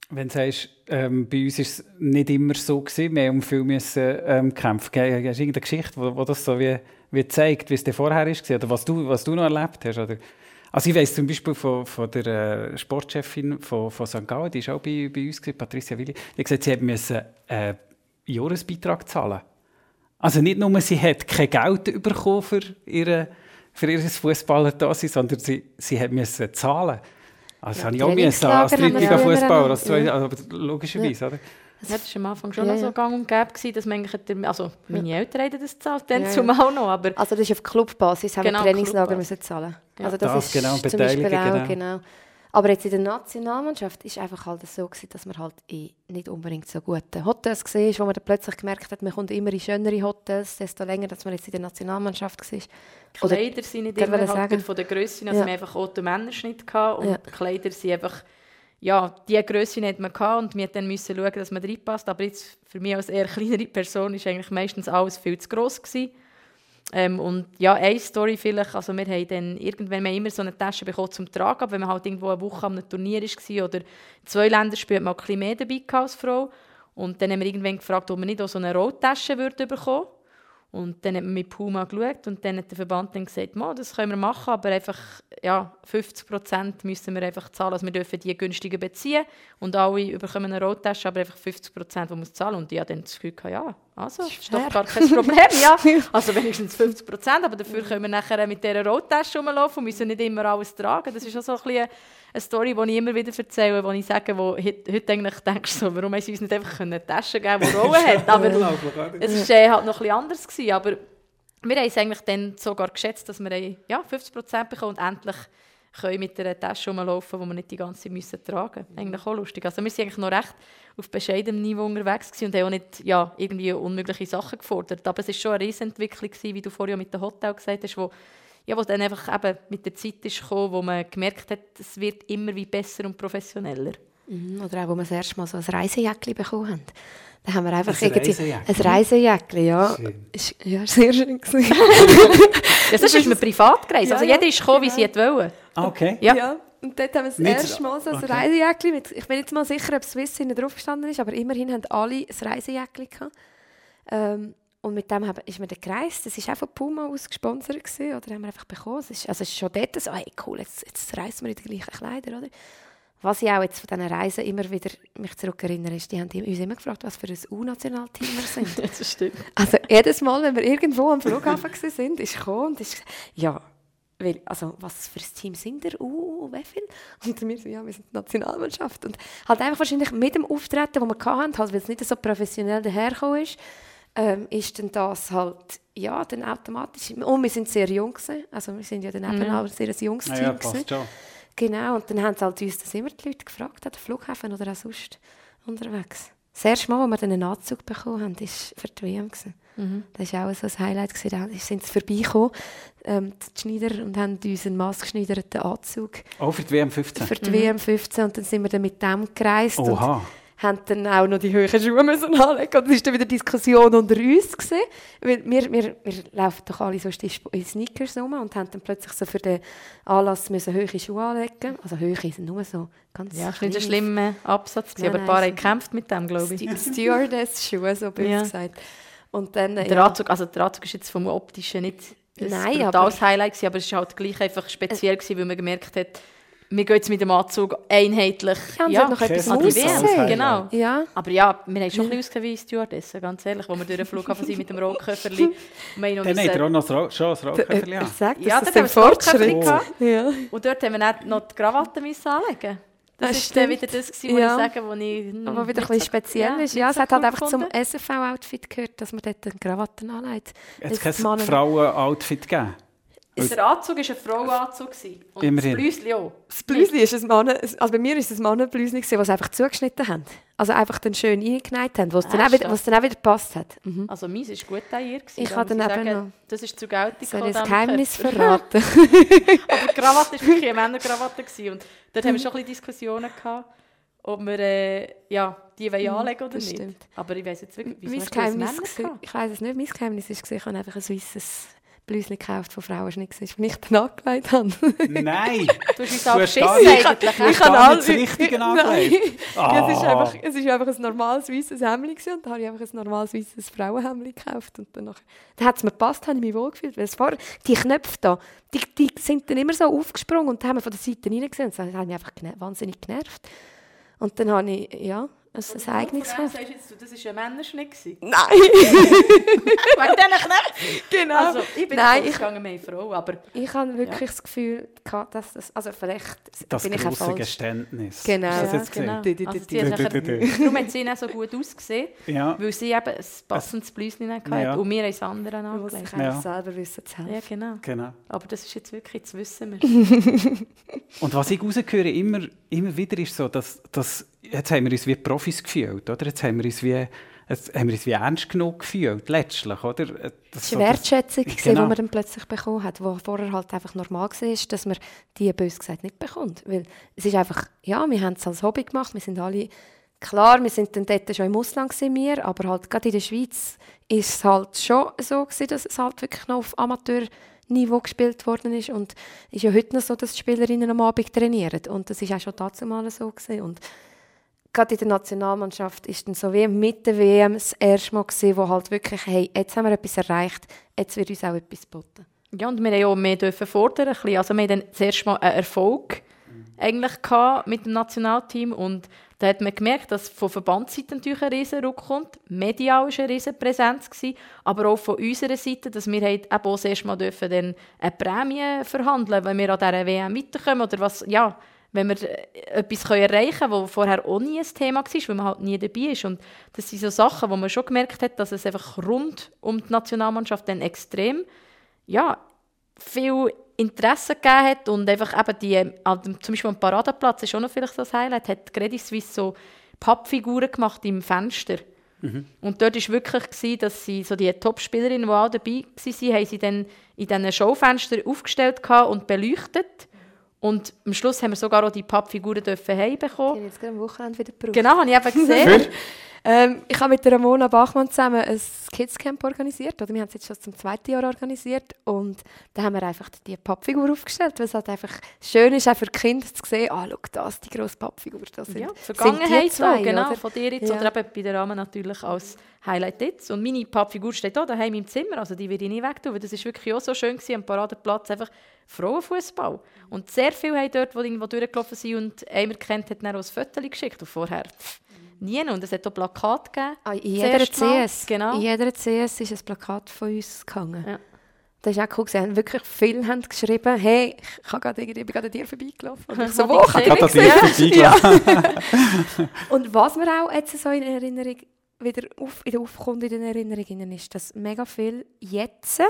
Speaker 2: Wenn du sagst, ähm, bei uns war es nicht immer so, gewesen, wir um viel müssen, ähm, kämpfen. Hast du irgendeine Geschichte, wo das so wie, wie zeigt, wie es vorher war oder was du, was du noch erlebt hast? Oder? Also ich weiss zum Beispiel von, von der äh, Sportchefin von, von St. Gallen, die war auch bei, bei uns, gewesen, Patricia Willi, die hat gesagt, sie musste einen äh, Jahresbeitrag zahlen. Also nicht nur, sie hat kein Geld bekommen für ihre für ihr Fußballer da sondern sie, sie müssen zahlen. Also ja, habe ich auch müssen, als drittliga Fußballer, als zwei, also, logischerweise, ja. oder?
Speaker 4: Das war am Anfang schon ja, noch so gang und gäbe, gewesen, dass man also meine Eltern haben das gezahlt, dann ja, zumal noch, aber...
Speaker 3: Also das ist auf Clubbasis, haben genau, wir Trainingslager müssen zahlen. Also das,
Speaker 2: das ist genau, zum Beispiel auch,
Speaker 3: genau. genau. Aber jetzt in der Nationalmannschaft ist einfach halt so gewesen, dass man halt in nicht unbedingt so gute Hotels war, wo man dann plötzlich gemerkt hat, man kommt immer in schönere Hotels, desto länger, dass man jetzt in der Nationalmannschaft war.
Speaker 4: Oder, Kleider sind nicht immer halt von der Größe, also ja. wir einfach auch den Männerschnitt gehabt und ja. Kleider sind einfach ja, diese Größe hat man gehabt und wir dann müssen schauen, dass man reinpasst. Aber jetzt für mich als eher kleinere Person ist eigentlich meistens alles viel zu gross gewesen. Ähm, und ja, eine Story vielleicht, also wir haben dann irgendwann wir immer so eine Tasche bekommen zum Tragen, aber wenn man halt irgendwo eine Woche am Turnier war oder zwei Länderspiele, hat man ein bisschen mehr dabei als Frau. Und dann haben wir irgendwann gefragt, ob wir nicht auch so eine Rolltasche bekommen würden. Und dann hat man mit Puma geschaut und dann hat der Verband dann gesagt, das können wir machen, aber einfach ja, 50 Prozent müssen wir einfach zahlen. Also wir dürfen die günstiger beziehen und alle bekommen eine Rottasche, aber einfach 50 Prozent, die muss zahlen. Und ich habe dann das Gefühl, ja, also, das ist doch gar kein Problem. ja. Also wenigstens 50 Prozent, aber dafür können wir nachher mit dieser Rottasche rumlaufen und müssen nicht immer alles tragen. Das ist auch so ein bisschen eine Story, die ich immer wieder erzähle, wo ich sage, wo heute, heute eigentlich denkst so, warum haben sie uns nicht einfach eine Tasche geben die Rollen hat. Aber es war äh, halt noch etwas anderes. Gewesen, aber wir haben es eigentlich dann sogar geschätzt, dass wir ja, 50 Prozent bekommen und endlich können mit einer Tasche rumlaufen, die wir nicht die ganze Zeit müssen tragen müssen. Eigentlich auch lustig. Also wir waren eigentlich noch recht auf bescheidenem Niveau unterwegs und haben auch nicht ja, irgendwie unmögliche Sachen gefordert. Aber es war schon eine Riesenentwicklung, wie du vorhin mit dem Hotel gesagt hast, wo ja, wo dann einfach eben mit der Zeit ist gekommen, wo man gemerkt hat, es wird immer wie besser und professioneller.
Speaker 3: Mhm, oder auch, wo wir das erste Mal so ein Reisejäckchen bekommen haben. Da haben wir einfach
Speaker 2: Ein
Speaker 3: irgendwie
Speaker 2: Reisejäckchen?
Speaker 3: ein Reisejäckchen, ja.
Speaker 2: Schön.
Speaker 3: Ist, ja, sehr schön
Speaker 4: sonst ist man privat gereist. Also
Speaker 3: Ja, ja,
Speaker 4: jeder ist gekommen, wie sie wollte.
Speaker 2: Ah, okay.
Speaker 4: Ja.
Speaker 3: Und dort haben wir das
Speaker 2: Nicht-
Speaker 3: erste Mal so ein
Speaker 2: okay.
Speaker 3: Reisejäckchen mit, ich bin nicht mal sicher, ob Swiss hinten drauf gestanden ist, aber immerhin haben alle ein Reisejäckchen gehabt. Ähm, und mit dem haben, ist man dann gereist. Das war auch von Puma aus gesponsert gewesen, oder haben wir einfach bekommen. Es ist, also es ist schon dort so, hey, cool, jetzt, jetzt reisen wir in die gleichen Kleider, oder? Was ich auch jetzt von diesen Reisen immer wieder mich zurückerinnere, ist, die haben uns immer gefragt, was für ein U-Nationalteam wir sind.
Speaker 4: Das stimmt.
Speaker 3: Also jedes Mal, wenn wir irgendwo am Flughafen waren, sind, ist gekommen und ist ja, weil, also, was für ein Team sind ihr? Uh, wie viel? Und wir so, ja, wir sind die Nationalmannschaft. Und halt einfach wahrscheinlich mit dem Auftreten, das wir hatten, halt, weil es nicht so professionell dahergekommen ist, ähm, ist dann das halt, ja, dann automatisch. Und wir sind sehr jung gewesen. Also wir sind ja dann eben auch ein sehr junges Team
Speaker 2: ja, passt schon.
Speaker 3: Genau, und dann haben sie halt uns das immer die Leute gefragt, an den Flughafen oder auch sonst unterwegs. Das erste Mal, als wir dann einen Anzug bekommen haben, war für die WM. gewesen. Das war auch so ein Highlight. Gewesen. Da sind sie vorbeigekommen, ähm, die Schneider, und haben uns einen maßgeschneiderten Anzug
Speaker 2: Auch für die WM 15?
Speaker 3: für die WM 15 und dann sind wir dann mit dem gereist. Und
Speaker 2: Oha.
Speaker 3: haben dann auch noch die höheren Schuhe müssen anlegen und es war dann wieder Diskussion unter uns gewesen, weil wir, wir, wir laufen doch alle so in Sneakers rum und haben dann plötzlich so für den Anlass müssen hohe Schuhe anlegen also hohe sind nur so ganz
Speaker 4: Ja, ein schlimmer Absatz,
Speaker 3: Nein,
Speaker 4: aber ein paar
Speaker 3: so-
Speaker 4: haben gekämpft mit dem, glaube ich.
Speaker 3: Stewardess-Schuhe, so böse
Speaker 4: Ja.
Speaker 3: gesagt. Und dann, äh,
Speaker 4: Der
Speaker 3: ja,
Speaker 4: Anzug, also der Anzug ist jetzt vom Optischen nicht ein
Speaker 3: Nein,
Speaker 4: brutales Highlight gewesen, aber es war halt gleich einfach speziell gewesen, weil man gemerkt hat, wir gehen jetzt mit dem Anzug einheitlich
Speaker 3: Ja, hat noch etwas
Speaker 2: das ist alles Highlight.
Speaker 4: Genau.
Speaker 3: ja,
Speaker 4: Aber ja, wir haben schon ein bisschen ausgesehen wie Stewardessen, ganz ehrlich, wo wir durch den Flughafen sind mit dem Rollköfferli. Wir haben
Speaker 2: Dann hat er
Speaker 4: müssen-
Speaker 2: auch noch das schon das Rauchköfferchen
Speaker 3: er
Speaker 2: an.
Speaker 3: sagt,
Speaker 4: Ja,
Speaker 3: dass
Speaker 4: dort
Speaker 3: das
Speaker 4: haben
Speaker 3: ein
Speaker 4: wir das Rollköfferli
Speaker 3: Fortschritt. Ja.
Speaker 4: Und dort haben wir noch die Krawatte müssen anlegen. Das,
Speaker 3: Das
Speaker 4: ist dann
Speaker 3: stimmt.
Speaker 4: wieder das, wo
Speaker 3: Ja.
Speaker 4: ich sage, wo ich...
Speaker 3: Aber wieder
Speaker 4: nicht
Speaker 3: ein bisschen speziell ist.
Speaker 4: nicht
Speaker 3: Ja, es hat halt einfach zum
Speaker 4: gefunden.
Speaker 3: SFV-Outfit gehört, dass man dort eine Krawatte anlegt.
Speaker 2: Jetzt
Speaker 3: Das
Speaker 2: kein Frauen-Outfit gegeben.
Speaker 4: Ist Der Anzug war ein Frauenanzug. Und
Speaker 2: Immerhin.
Speaker 4: das Blüsli auch.
Speaker 3: Das Blüsli ist ein Mann, also bei mir ist es ein Mannenblüsli, gewesen, was sie einfach zugeschnitten haben. Also einfach dann schön eingenäht haben, was dann, auch wieder, was dann auch wieder gepasst hat. Mhm.
Speaker 4: Also meins war gut tailliert. gewesen,
Speaker 3: Ich habe dann eben
Speaker 4: sagen,
Speaker 3: noch-
Speaker 4: Das ist zu Geltung
Speaker 3: Soll ich das Geheimnis
Speaker 4: diesem
Speaker 3: verraten?
Speaker 4: Aber die Krawatte war wirklich eine Männerkrawatte. gewesen. Und dort haben wir schon ein bisschen Diskussionen gehabt, ob wir äh, ja, die wollen anlegen oder
Speaker 3: das
Speaker 4: nicht. Aber ich weiss jetzt wirklich, wieso
Speaker 3: mein
Speaker 4: das
Speaker 3: Geheimnis, ich weiß es nicht, mein Geheimnis war, ich habe einfach ein weißes Blüsli gekauft von Frauen, das nicht war, ich dann angelegt habe.
Speaker 2: Nein!
Speaker 4: Du hast uns
Speaker 2: Du
Speaker 4: auch
Speaker 2: hast gar
Speaker 4: geschissen
Speaker 2: nicht-
Speaker 4: eigentlich.
Speaker 3: Ich habe
Speaker 2: gar nicht das
Speaker 3: alle-
Speaker 2: Richtige
Speaker 3: Nein.
Speaker 2: angelegt.
Speaker 3: Ja, es, ist
Speaker 2: Ah.
Speaker 3: einfach, es ist einfach ein normales weißes Hemd und da habe ich einfach ein normales weißes Frauenhemd gekauft und danach, dann hat es mir gepasst, habe ich mich wohl gefühlt, weil es vor, die Knöpfe da, die, die sind dann immer so aufgesprungen und haben wir von der Seite reingesehen und das hat mich einfach wahnsinnig genervt. Und dann habe ich, ja, ein, ein eigenes
Speaker 4: Von dem
Speaker 3: gekauft.
Speaker 4: sagst du jetzt, du, das war ein Männerschnitt. gewesen.
Speaker 3: Nein!
Speaker 4: Wegen diesen Knöpfen.
Speaker 3: genau.
Speaker 4: Also, ich bin
Speaker 3: Nein, ich,
Speaker 4: wir haben Frau, aber
Speaker 3: ich habe wirklich das Gefühl, gehabt, dass das, also vielleicht
Speaker 2: Das
Speaker 3: bin ich auch falsch.
Speaker 2: Geständnis.
Speaker 3: Genau.
Speaker 2: Hast du das
Speaker 4: ja, genau. Also,
Speaker 3: du,
Speaker 4: sie hat darum hat sie auch so gut ausgesehen,
Speaker 2: Ja.
Speaker 4: weil sie eben ein passendes Bläuschen hatte
Speaker 2: Ja.
Speaker 4: und wir haben das andere
Speaker 3: Man muss
Speaker 4: angelegt.
Speaker 3: einfach
Speaker 2: Ja.
Speaker 3: selber wissen zu helfen.
Speaker 4: Ja, genau.
Speaker 2: Genau.
Speaker 4: Aber das ist jetzt wirklich, das wissen wir.
Speaker 2: Und was ich rausgehöre, immer, immer wieder ist so, dass, dass jetzt haben wir uns wie Profis gefühlt, oder? Jetzt haben wir uns wie, jetzt haben wir uns wie ernst genug gefühlt, letztlich, oder? Das
Speaker 3: Das war
Speaker 2: das-
Speaker 3: Wertschätzung, die
Speaker 2: Genau.
Speaker 3: man dann plötzlich bekommen hat, wo vorher halt einfach normal war, dass man die bös gesagt nicht bekommt. Weil es ist einfach, ja, wir haben es als Hobby gemacht, wir sind alle, klar, wir sind dann dort schon im Ausland gewesen, wir, aber halt gerade in der Schweiz ist es halt schon so gewesen, dass es halt wirklich noch auf Amateurniveau gespielt worden ist und es ist ja heute noch so, dass die Spielerinnen am Abend trainieren und das ist auch schon dazu mal so gewesen. und gerade in der Nationalmannschaft ist dann so wie mit der WM das erste Mal gewesen, wo halt wirklich, hey, jetzt haben wir etwas erreicht, jetzt wird uns auch etwas geboten.
Speaker 4: Ja, und wir haben ja auch mehr dürfen fordern. Ein bisschen. Also wir haben dann zuerst mal einen Erfolg eigentlich gehabt mit dem Nationalteam und da hat man gemerkt, dass von Verbandsseite natürlich ein riesen Ruck kommt. Medial war eine riesen Präsenz, aber auch von unserer Seite, dass wir halt eben auch das erste Mal dürfen dann eine Prämie verhandeln wenn wir an dieser WM weiterkommen oder was, ja, wenn wir äh, etwas erreichen können, was vorher auch nie ein Thema war, weil man halt nie dabei ist. Und das sind so Sachen, wo man schon gemerkt hat, dass es einfach rund um die Nationalmannschaft dann extrem ja, viel Interesse gegeben hat und einfach eben die, dem- zum Beispiel am Paradeplatz ist auch noch vielleicht so ein Highlight, hat Credit Suisse so Pappfiguren gemacht im Fenster. Und dort war wirklich, gewesen, dass sie so die Top-Spielerinnen, die auch dabei waren, haben sie dann in diesen Schaufenstern aufgestellt und beleuchtet. Und am Schluss haben wir sogar auch die Pappfiguren dürfen heimbekommen.
Speaker 3: Die haben jetzt gerade am Wochenende wieder gebraucht.
Speaker 4: Genau, habe ich eben gesehen.
Speaker 3: Ähm, ich habe mit der Ramona Bachmann zusammen ein Kidscamp organisiert. Oder wir haben es jetzt schon zum zweiten Jahr organisiert. Und da haben wir einfach die Pappfigur aufgestellt, weil es halt einfach schön ist, auch für die Kinder zu sehen, ah, schau, das, die grosse Pappfigur. Das sind,
Speaker 4: ja, die
Speaker 3: sind
Speaker 4: Vergangenheit
Speaker 3: die zwei,
Speaker 4: genau,
Speaker 3: oder?
Speaker 4: von dir jetzt.
Speaker 3: Ja.
Speaker 4: Oder eben bei der Rahmen natürlich als Highlight jetzt. Und meine Pappfigur steht auch daheim im Zimmer, also die werde ich nie wegtun, weil das ist wirklich auch so schön gewesen, am Paradeplatz, einfach Frauenfußball. Und sehr viele haben dort, die irgendwo durchgelaufen sind und einer kennt, hat dann auch ein Foto geschickt und vorher pff, nie. Und es hat auch Plakate gegeben.
Speaker 3: Ah, in
Speaker 4: Das
Speaker 3: jeder CS,
Speaker 4: genau.
Speaker 3: in jeder CS ist ein Plakat von uns gehangen.
Speaker 4: Ja.
Speaker 3: Das ist auch cool. gewesen. Wirklich viele haben geschrieben, hey, ich, habe gerade, irgendwie- ich bin gerade an dir vorbeigelaufen. Und ich so, wo?
Speaker 4: ich
Speaker 3: Ich
Speaker 2: an dir
Speaker 3: gesehen.
Speaker 2: vorbeigelassen.
Speaker 3: Und was mir auch jetzt so in Erinnerung wieder auf, in der aufkommt in den Erinnerungen ist, dass mega viel jetzt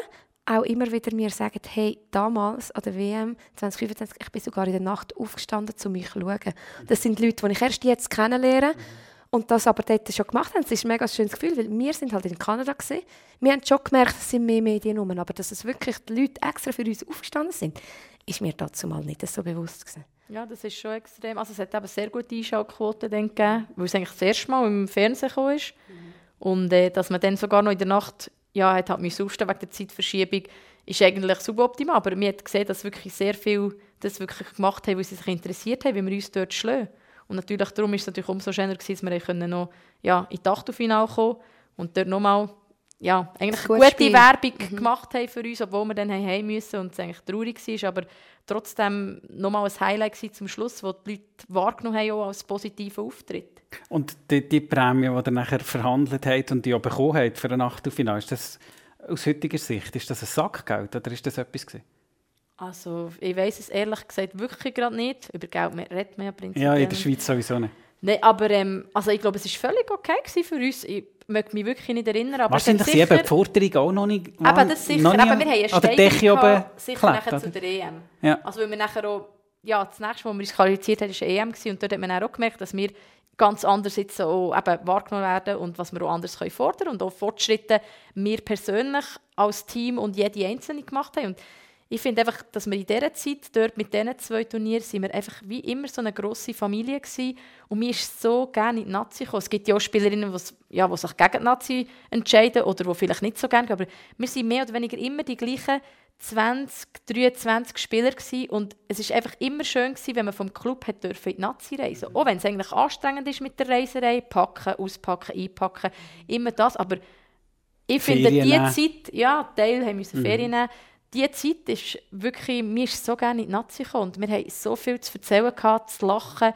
Speaker 3: auch immer wieder mir sagen, hey, damals an der WM 2025, ich bin sogar in der Nacht aufgestanden, um mich zu schauen. Das sind Leute, die ich erst jetzt kennenlerne und das aber dort schon gemacht haben. Das ist ein mega schönes Gefühl, weil wir sind halt in Kanada gewesen. Wir haben schon gemerkt, es sind mehr Medien rum, aber dass es wirklich die Leute extra für uns aufgestanden sind, ist mir dazu mal nicht so bewusst gewesen.
Speaker 4: Ja, das ist schon extrem. Also es hat eben sehr gute Einschaltquoten dann gegeben, weil es eigentlich das erste Mal im Fernsehen gekommen ist. Und äh, dass man dann sogar noch in der Nacht ja, hat halt müssen aufstehen wegen der Zeitverschiebung, ist eigentlich suboptimal. Aber man hat gesehen, dass wirklich sehr viele das wirklich gemacht haben, weil sie sich interessiert haben, wie wir uns dort schlagen. Und natürlich darum ist es natürlich umso schöner gewesen, dass wir können noch ja, in die Achtelfinale kommen und dort nochmal ja, eigentlich
Speaker 3: Ein
Speaker 4: eine gute
Speaker 3: Spiel.
Speaker 4: Werbung gemacht haben für uns, obwohl wir dann heim müssen und es eigentlich traurig war, aber trotzdem nochmal ein Highlight gewesen zum Schluss, wo die Leute wahrgenommen haben, auch als positiven Auftritt.
Speaker 2: Und die, die Prämie, die ihr nachher verhandelt habt und die auch bekommen habt für ein Achtelfinale, ist das aus heutiger Sicht, ist das ein Sackgeld oder ist das etwas gewesen?
Speaker 4: Also ich weiss es ehrlich gesagt wirklich gerade nicht. Über Geld redet man ja prinzipiell
Speaker 2: Ja, in der. Schweiz sowieso nicht.
Speaker 4: Nein, aber ähm, also ich glaube, es war völlig okay für uns. Ich möchte mich wirklich nicht erinnern, aber
Speaker 2: Wahrscheinlich sind eben
Speaker 4: sicher-
Speaker 2: die Forderungen auch noch nicht...
Speaker 4: Eben, das sicher.
Speaker 2: noch
Speaker 4: Eben,
Speaker 2: nicht
Speaker 4: wir haben eine Steigerung
Speaker 2: oben
Speaker 4: gehabt, sicher
Speaker 2: geklebt,
Speaker 4: nachher zu der EM.
Speaker 2: Ja.
Speaker 4: Also weil wir nachher auch, ja, das nächste Mal, wo wir uns qualifiziert haben, war EM gewesen, und dort hat man auch gemerkt, dass wir ganz anders jetzt auch eben wahrgenommen werden und was wir auch anders können fordern und auch Fortschritte wir persönlich als Team und jede Einzelne gemacht haben. Und ich finde einfach, dass wir in dieser Zeit, dort mit diesen zwei Turnieren, sind wir einfach wie immer so eine grosse Familie gewesen. Und mir ist so gerne in die Nazi gekommen. Es gibt ja auch Spielerinnen, die's- ja, die sich gegen die Nazi entscheiden oder die vielleicht nicht so gerne, aber wir sind mehr oder weniger immer die gleichen 20, 23 Spieler gewesen. und es ist einfach immer schön gewesen, wenn man vom Club hat dürfen in die Nazi reisen. Auch wenn es eigentlich anstrengend ist mit der Reiserei, packen, auspacken, einpacken, immer das, aber ich finde,
Speaker 2: Ferien
Speaker 4: die
Speaker 2: nehmen.
Speaker 4: Zeit, ja, Teil haben müssen Ferien nehmen. Die Zeit ist wirklich, mir ist so gerne in die Nazi gekommen. Und wir haben so viel zu erzählen gehabt, zu lachen.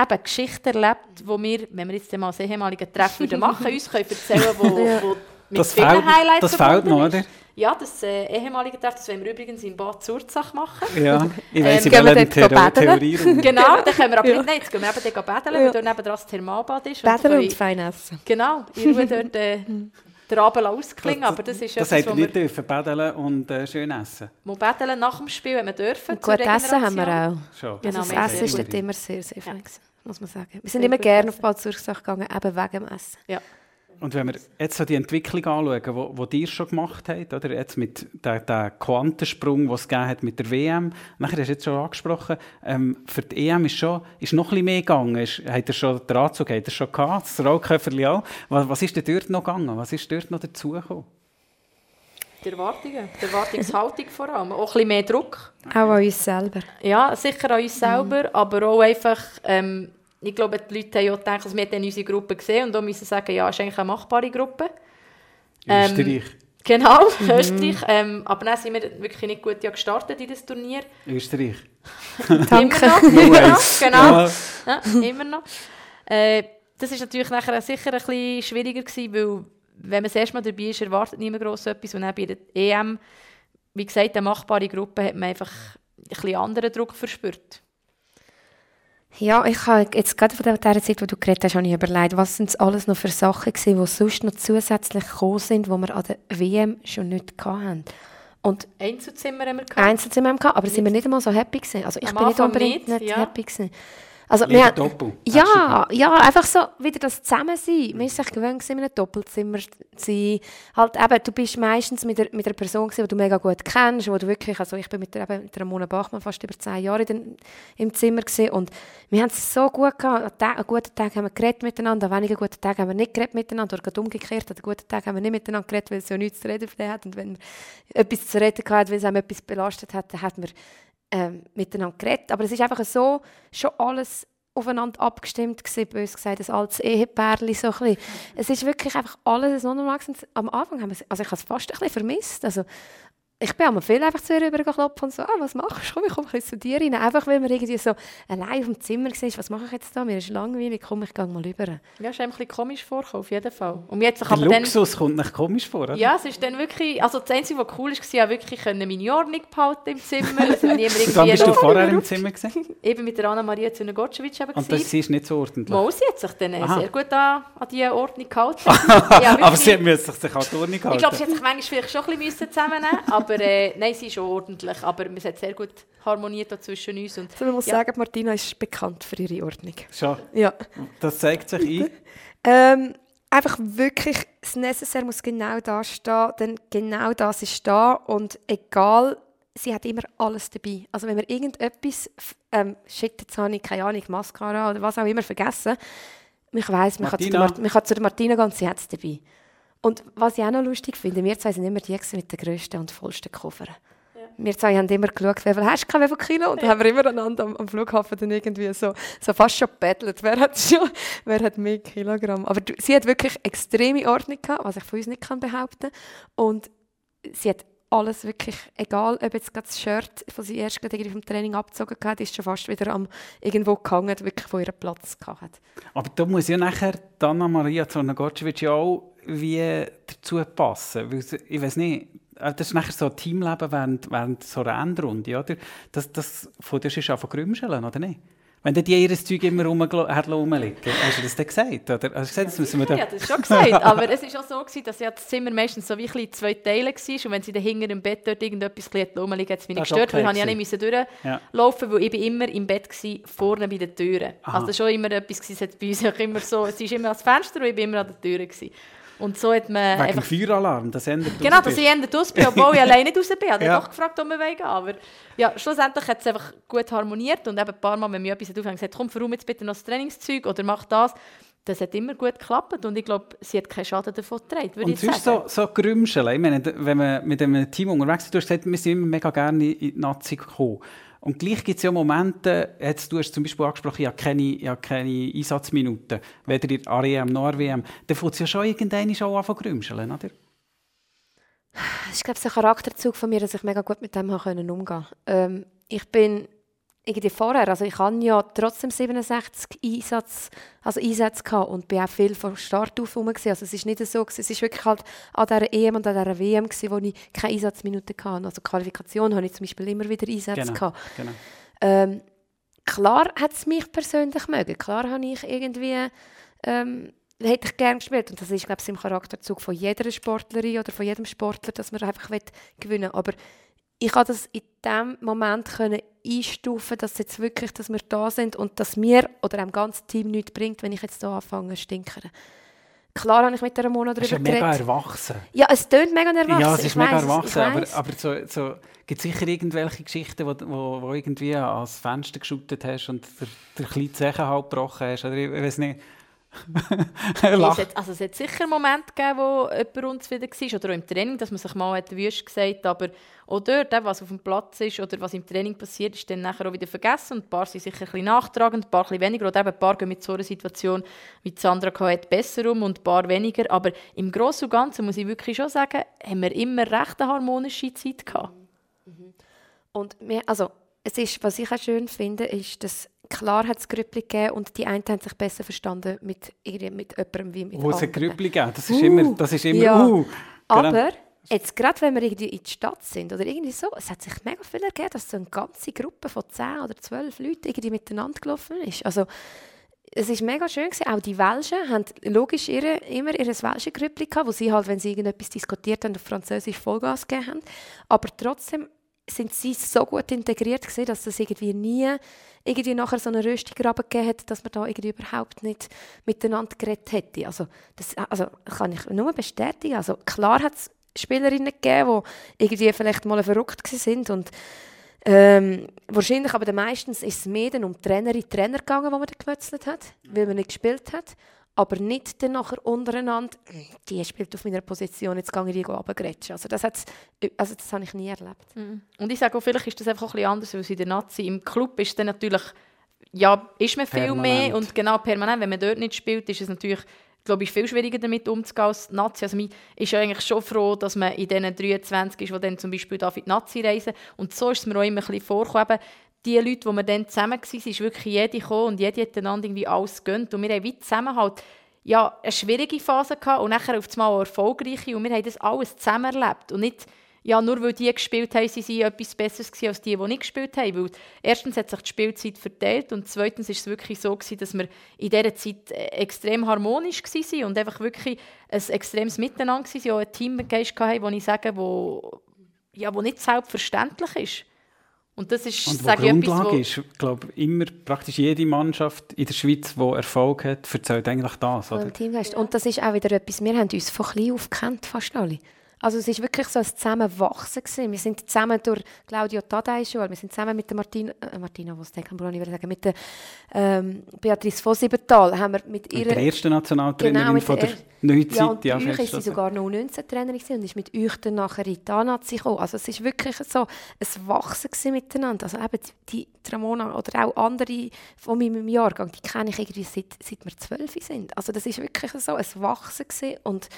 Speaker 4: Eben Geschichten erlebt, wo wir, wenn wir jetzt mal ein ehemaliges Treffen würden machen, uns können erzählen, wo, wo mit
Speaker 2: Das
Speaker 4: vielen
Speaker 2: fehlt-
Speaker 4: Highlights
Speaker 2: das fehlt noch, oder?
Speaker 4: Ja, das äh, ehemalige Treffen, das wollen wir übrigens in Bad Zurzach machen.
Speaker 2: Ja, ich weiss,
Speaker 4: Ähm,
Speaker 2: ich
Speaker 3: gehen wir
Speaker 2: will Theor
Speaker 3: baden?
Speaker 2: Theorie
Speaker 4: genau, dann können wir aber
Speaker 3: Ja.
Speaker 4: nicht, nein, jetzt gehen wir eben dort baden,
Speaker 3: Ja.
Speaker 4: weil dort nebenan das Thermalbad ist.
Speaker 3: Bädeln
Speaker 4: können-
Speaker 3: und fein essen.
Speaker 4: Genau, in Ruhe dort äh, den Abend ausklingen, aber das ist
Speaker 2: Das
Speaker 4: etwas, wir
Speaker 2: nicht dürfen, baden und äh, schön essen.
Speaker 4: Mal betteln nach dem Spiel, wenn wir dürfen.
Speaker 3: Und
Speaker 4: zur
Speaker 3: gut essen haben wir auch.
Speaker 2: Schon.
Speaker 4: Genau,
Speaker 3: also
Speaker 4: wir
Speaker 3: das Essen ist dort immer sehr, sehr fein, gewesen, muss man sagen. Wir sind
Speaker 4: Sehr
Speaker 3: immer gerne auf Bad Zürchsach gegangen, eben wegen dem Essen.
Speaker 4: Ja.
Speaker 2: Und wenn wir jetzt so die Entwicklung anschauen, wo, wo ihr schon gemacht habt, oder jetzt mit dem, Quantensprung, den es gegeben hat mit der WM, nachher hast du jetzt schon angesprochen, ähm, für die EM ist, schon, ist noch ein bisschen mehr gegangen. Ist, hat er schon den Anzug hat er schon gehabt, das Rollköfferli auch. Was, was ist denn dort noch gegangen? Was ist dort noch dazugekommen?
Speaker 4: Die Erwartungen, die Erwartungshaltung vor allem. Auch ein bisschen mehr Druck.
Speaker 3: Auch an uns selber.
Speaker 4: Ja, sicher an uns selber, aber auch einfach, ähm, ich glaube, die Leute haben ja gedacht, also wir haben dann unsere Gruppe gesehen und auch müssen sagen, ja, es ist eigentlich eine machbare Gruppe. Ähm,
Speaker 2: Österreich.
Speaker 4: Genau, Österreich. Ähm, aber dann sind wir wirklich nicht gut ja gestartet in das Turnier.
Speaker 2: Österreich.
Speaker 3: Danke.
Speaker 4: Immer noch, immer noch,
Speaker 2: Ways.
Speaker 4: genau.
Speaker 2: Ja.
Speaker 4: Ja, immer noch. Äh, das ist natürlich nachher sicher ein bisschen schwieriger gewesen, weil wenn man das erste Mal dabei ist, erwartet niemand gross etwas. Und dann bei der EM, wie gesagt, eine machbare Gruppe, hat man einfach ein bisschen anderen Druck verspürt.
Speaker 3: Ja, ich habe jetzt gerade von der Zeit, wo du geredet hast, habe ich überlegt, was sind alles noch für Sachen gewesen, die sonst noch zusätzlich gekommen sind, die wir an der WM schon nicht hatten. Und
Speaker 4: Einzelzimmer haben wir gehabt.
Speaker 3: Einzelzimmer haben wir gehabt, aber sind wir nicht einmal so happy gewesen. Also ich
Speaker 4: Am
Speaker 3: bin nicht
Speaker 4: Anfang
Speaker 3: unbedingt
Speaker 4: nicht,
Speaker 3: nicht,
Speaker 4: ja.
Speaker 3: happy gewesen. Also,
Speaker 2: Lieber
Speaker 3: wir
Speaker 2: Doppel.
Speaker 3: Ja, ja, einfach so wieder das Zusammensein. Man ist sich gewöhnt, in einem Doppelzimmer zu sein. Halt eben, du bist meistens mit, der, mit einer Person, gewesen, die du mega gut kennst, wo du wirklich, also ich bin mit, der, eben mit der Mona Bachmann fast über zehn Jahre den, im Zimmer gewesen, und wir haben es so gut gehabt. An, guten Tagen haben wir geredet miteinander, an wenigen guten Tagen haben wir nicht geredet miteinander, oder gerade umgekehrt, an guten Tagen haben wir nicht miteinander geredet, weil es ja nichts zu reden hat. Und wenn wir etwas zu reden hatten, weil es einem etwas belastet hat, dann hat man ähm, miteinander geredet. Aber es ist einfach so, schon alles aufeinander abgestimmt gewesen, bös gesagt, ein altes Ehepärli so ein. Es ist wirklich einfach alles normal gewesen. Am Anfang haben wir also ich habe es fast ein bisschen vermisst. Also ich bin einmal viel einfach zu ihr übergeklopft und so, ah, was machst du? Komm, ich komme ein bisschen zu dir rein. Einfach, weil man irgendwie so allein auf dem Zimmer war, was mache ich jetzt da? Mir ist langweilig, komm, ich gehe mal rüber.
Speaker 4: Ja, ist einem ein bisschen komisch vorgekommen, auf jeden Fall. Und jetzt
Speaker 2: Der
Speaker 4: man dann...
Speaker 2: Luxus kommt nicht komisch vor, oder?
Speaker 4: Ja, es ist dann wirklich, also das Einzige, was cool war, war ja wirklich meine Ordnung behalten im Zimmer. Hat
Speaker 2: Und dann
Speaker 4: irgendwie
Speaker 2: bist du vorher im Zimmer gewesen?
Speaker 4: eben mit der Anna-Maria Züner-Gottschewitsch eben
Speaker 2: Und das sie ist nicht so ordentlich.
Speaker 4: Mal, sie hat sich dann
Speaker 2: Aha.
Speaker 4: sehr gut an, an die Ordnung gehalten. ja,
Speaker 2: Aber sie
Speaker 4: wirklich.
Speaker 2: müssen sich an die Ordnung halten.
Speaker 4: ich glaube, sie hat sich manchmal vielleicht schon ein bisschen zusammennehmen müssen, aber äh, nein, sie ist schon ordentlich. Aber es hat sehr gut harmoniert zwischen uns. Und,
Speaker 3: Also man muss
Speaker 4: Ja.
Speaker 3: sagen, Martina ist bekannt für ihre Ordnung.
Speaker 2: Schon.
Speaker 3: Ja.
Speaker 2: Das zeigt sich ein.
Speaker 3: Ähm, einfach wirklich, das Necessaire muss genau da stehen, denn genau das ist da und egal, sie hat immer alles dabei. Also wenn wir irgendetwas, ähm, shit, jetzt habe ich keine Ahnung, Mascara oder was auch immer vergessen, ich weiss, man kann, zu der
Speaker 2: Martina.
Speaker 3: Mart- man kann zu der Martina gehen und sie hat es dabei. Und was ich auch noch lustig finde, wir zwei sind immer die mit den grössten und vollsten Koffern. Wir zwei haben immer geschaut, wie viel hast du, wie viel Kilo? Und dann haben wir immer einander am, am Flughafen dann irgendwie so, so fast schon gebettelt. Wer hat, schon, wer hat mehr Kilogramm? Aber du, sie hat wirklich extreme Ordnung gehabt, was ich von uns nicht kann behaupten Und sie hat alles wirklich, egal ob jetzt gerade das Shirt, das sie erst gerade irgendwie vom Training abgezogen hat, ist schon fast wieder am irgendwo gehangen, wirklich von ihrem Platz gehabt hat.
Speaker 2: Aber da muss ja nachher die Anna-Maria Zornagotschewitsch ja auch wie dazu passen. Weil ich weiß nicht, äh, das ist nachher so ein Teamleben während, während so einer Endrunde, oder? Das, das von dir ist einfach grümscheln, oder nicht? Wenn die ihr Zeug immer rumgelo- hat rumliegen hast du das dann gesagt? Oder? Hast du gesagt, das müssen wir da...
Speaker 4: ja, das schon gesagt. Aber es ist auch so, gewesen, dass ja das Zimmer meistens so wie in zwei Teile war. Und wenn sie dann hinter im Bett dort irgendetwas rumliegt, hat es mich nicht gestört, weil
Speaker 2: okay
Speaker 4: ich ja nicht
Speaker 2: Ja.
Speaker 4: durchlaufen weil ich immer im Bett war, vorne bei den Türen.
Speaker 2: Aha.
Speaker 4: Also das war schon immer etwas, gewesen, es hat bei uns auch immer so, sie ist immer ans Fenster und ich bin immer an der Tür. Gewesen. Und so hat man
Speaker 2: Wegen
Speaker 4: einfach...
Speaker 2: Feueralarm, das ändert
Speaker 4: Genau, dass ich eher raus bin, obwohl ich alleine nicht raus bin. Ich habe
Speaker 2: Ja.
Speaker 4: doch gefragt, ob wir wollen Aber ja, schlussendlich hat es einfach gut harmoniert und eben ein paar Mal, wenn mir etwas hat aufgehängt, gesagt, komm, verraum jetzt bitte noch das Trainingszeug oder mach das. Das hat immer gut geklappt und ich glaube, sie hat keinen Schaden davon getragen, würde
Speaker 2: Und
Speaker 4: ich
Speaker 2: sonst
Speaker 4: sagen.
Speaker 2: so, so Grümscheln. Ich meine, wenn man mit einem Team unterwegs ist, du hast gesagt, wir sind immer mega gerne in die Nazi gekommen. Und gleich gibt es ja Momente, jetzt, du hast zum Beispiel angesprochen, ich habe keine, ich habe keine Einsatzminuten, weder in der AREM noch RWM. Dann fängt es ja schon irgendwann schon an zu grümscheln, oder?
Speaker 3: Das ist, glaube ich, ein Charakterzug von mir, dass ich mega gut mit dem umgehen ähm, Ich bin irgendwie vorher, also ich hatte ja trotzdem 67 Einsatz, also Einsätze gehabt und bin auch viel von Start auf rum gewesen. Also es ist nicht so, gewesen, es ist wirklich halt an dieser EM und an dieser WM gewesen, wo ich keine Einsatzminuten hatte. Also Qualifikation hatte ich zum Beispiel immer wieder Einsätze
Speaker 2: Genau.
Speaker 3: gehabt.
Speaker 2: genau.
Speaker 3: Ähm, klar hat es mich persönlich mögen. Klar habe ich irgendwie ähm, hätte ich gerne gespielt und das ist glaube ich im Charakterzug von jeder Sportlerin oder von jedem Sportler, dass man einfach will gewinnen. Aber ich habe das in dem Moment können einstufen, dass jetzt wirklich, dass wir da sind und dass mir oder dem ganzen Team nichts bringt, wenn ich jetzt hier anfange zu stinkern. Klar habe ich mit der Mona
Speaker 2: Das ist ja
Speaker 3: darüber
Speaker 2: mega
Speaker 3: geredet.
Speaker 2: erwachsen.
Speaker 3: Ja, es tönt mega erwachsen.
Speaker 2: Ja, es ist mega
Speaker 3: weiss,
Speaker 2: erwachsen, aber, aber so, so, gibt es sicher irgendwelche Geschichten, wo, wo, wo irgendwie ans Fenster geschüttet hast und der, der kleine Zechen halb gebrochen hast, oder ich weiß nicht. Er
Speaker 4: Es hat, also es hat sicher Momente gegeben, wo jemand wieder war, oder auch im Training, dass man sich mal hat wüst gesagt aber auch dort, was auf dem Platz ist oder was im Training passiert, ist dann nachher auch wieder vergessen und ein paar sind sicher ein bisschen nachtragend, ein paar ein bisschen weniger, oder eben ein paar gehen mit so einer Situation, wie Sandra hat, besser um und ein paar weniger, aber im Großen und Ganzen muss ich wirklich schon sagen, haben wir immer recht eine harmonische Zeit gehabt.
Speaker 3: Und wir, also, es ist, was ich auch schön finde, ist, dass klar hat es Grüppli gegeben und die einen haben sich besser verstanden mit, mit jemandem wie mit
Speaker 2: Wo es ein
Speaker 3: anderen.
Speaker 2: Grüppli gibt, das ist
Speaker 3: Uh,
Speaker 2: immer, das ist immer,
Speaker 3: ja.
Speaker 2: uh, genau.
Speaker 3: Aber jetzt gerade wenn wir irgendwie in die Stadt sind oder irgendwie so, es hat sich mega viel ergeben, dass so eine ganze Gruppe von 10 oder 12 Leuten irgendwie miteinander gelaufen ist. Also es ist mega schön gewesen. Auch die Welschen haben logisch ihre, immer ihr Welsche Grüppli gehabt, wo sie halt, wenn sie irgendetwas diskutiert haben, auf Französisch Vollgas gegeben haben. Aber trotzdem sind sie so gut integriert gewesen, dass das irgendwie nie irgendwie nachher so eine Röstigraben gegeben hat, dass man da irgendwie überhaupt nicht miteinander geredet hätte. Also das also, kann ich nur bestätigen. Also klar hat es Spielerinnen gegeben, die irgendwie vielleicht mal verrückt sind und ähm, wahrscheinlich aber meistens ist es mehr dann um Trainerin Trainer gegangen, wo man dann hat, weil man nicht gespielt hat aber nicht dann nachher untereinander, die spielt auf meiner Position, jetzt gehe ich die runtergrätschen. Also das, also das habe ich nie erlebt.
Speaker 4: Mhm. Und ich sage auch, vielleicht ist das einfach ein bisschen anders, weil in der Nazi, im Club ist dann natürlich, ja, ist man viel permanent. mehr und genau permanent, wenn man dort nicht spielt, ist es natürlich glaube ich, viel schwieriger damit umzugehen als die Nazi. Also, man ist ja eigentlich schon froh, dass man in diesen 23 ist, die dann zum Beispiel in die Nazi reisen. Und so ist es mir auch immer ein bisschen vorgekommen, die Leute, die wir dann zusammen waren, ist wirklich jede gekommen und jede hat einander irgendwie alles gönnt. Und wir haben wie zusammen halt ja, eine schwierige Phase gehabt und nachher auf einmal eine erfolgreiche. Und wir haben das alles zusammen erlebt. Und nicht, ja, nur weil die gespielt haben, sie sie etwas Besseres gewesen als die, die nicht gespielt haben. Weil erstens hat sich die Spielzeit verteilt und zweitens ist es wirklich so gewesen, dass wir in dieser Zeit äh, extrem harmonisch waren und einfach wirklich ein extremes Miteinander waren, auch ein Teamgeist hatten, wo ich sage, wo, ja, wo nicht selbstverständlich ist. Und das ist,
Speaker 2: und sage Grundlage etwas, ist, glaube immer praktisch jede Mannschaft in der Schweiz, die Erfolg hat, erzählt eigentlich das. Oder?
Speaker 3: Und das ist auch wieder etwas, wir haben uns von klein auf gekannt, fast alle. Also es ist wirklich so ein Zusammenwachsen gewesen. Wir sind zusammen durch Claudio Tadei Schule, wir sind zusammen mit der Martina, äh, Martina Wosteckenbrunn, ich würde sagen, mit der ähm, Beatrice Vossibertal, haben wir mit ihrer...
Speaker 2: Mit der ersten Nationaltrainerin genau, von der Neuzeit. Ja,
Speaker 3: und ja, euch ist sie sogar noch 19 Trainerin und ist mit euch dann nachher in die Nazi gekommen. Also es ist wirklich so ein Wachsen miteinander. Also eben die, die Ramona oder auch andere von meinem Jahrgang, die kenne ich irgendwie seit, seit wir zwölf sind. Also das ist wirklich so ein Wachsen gewesen. und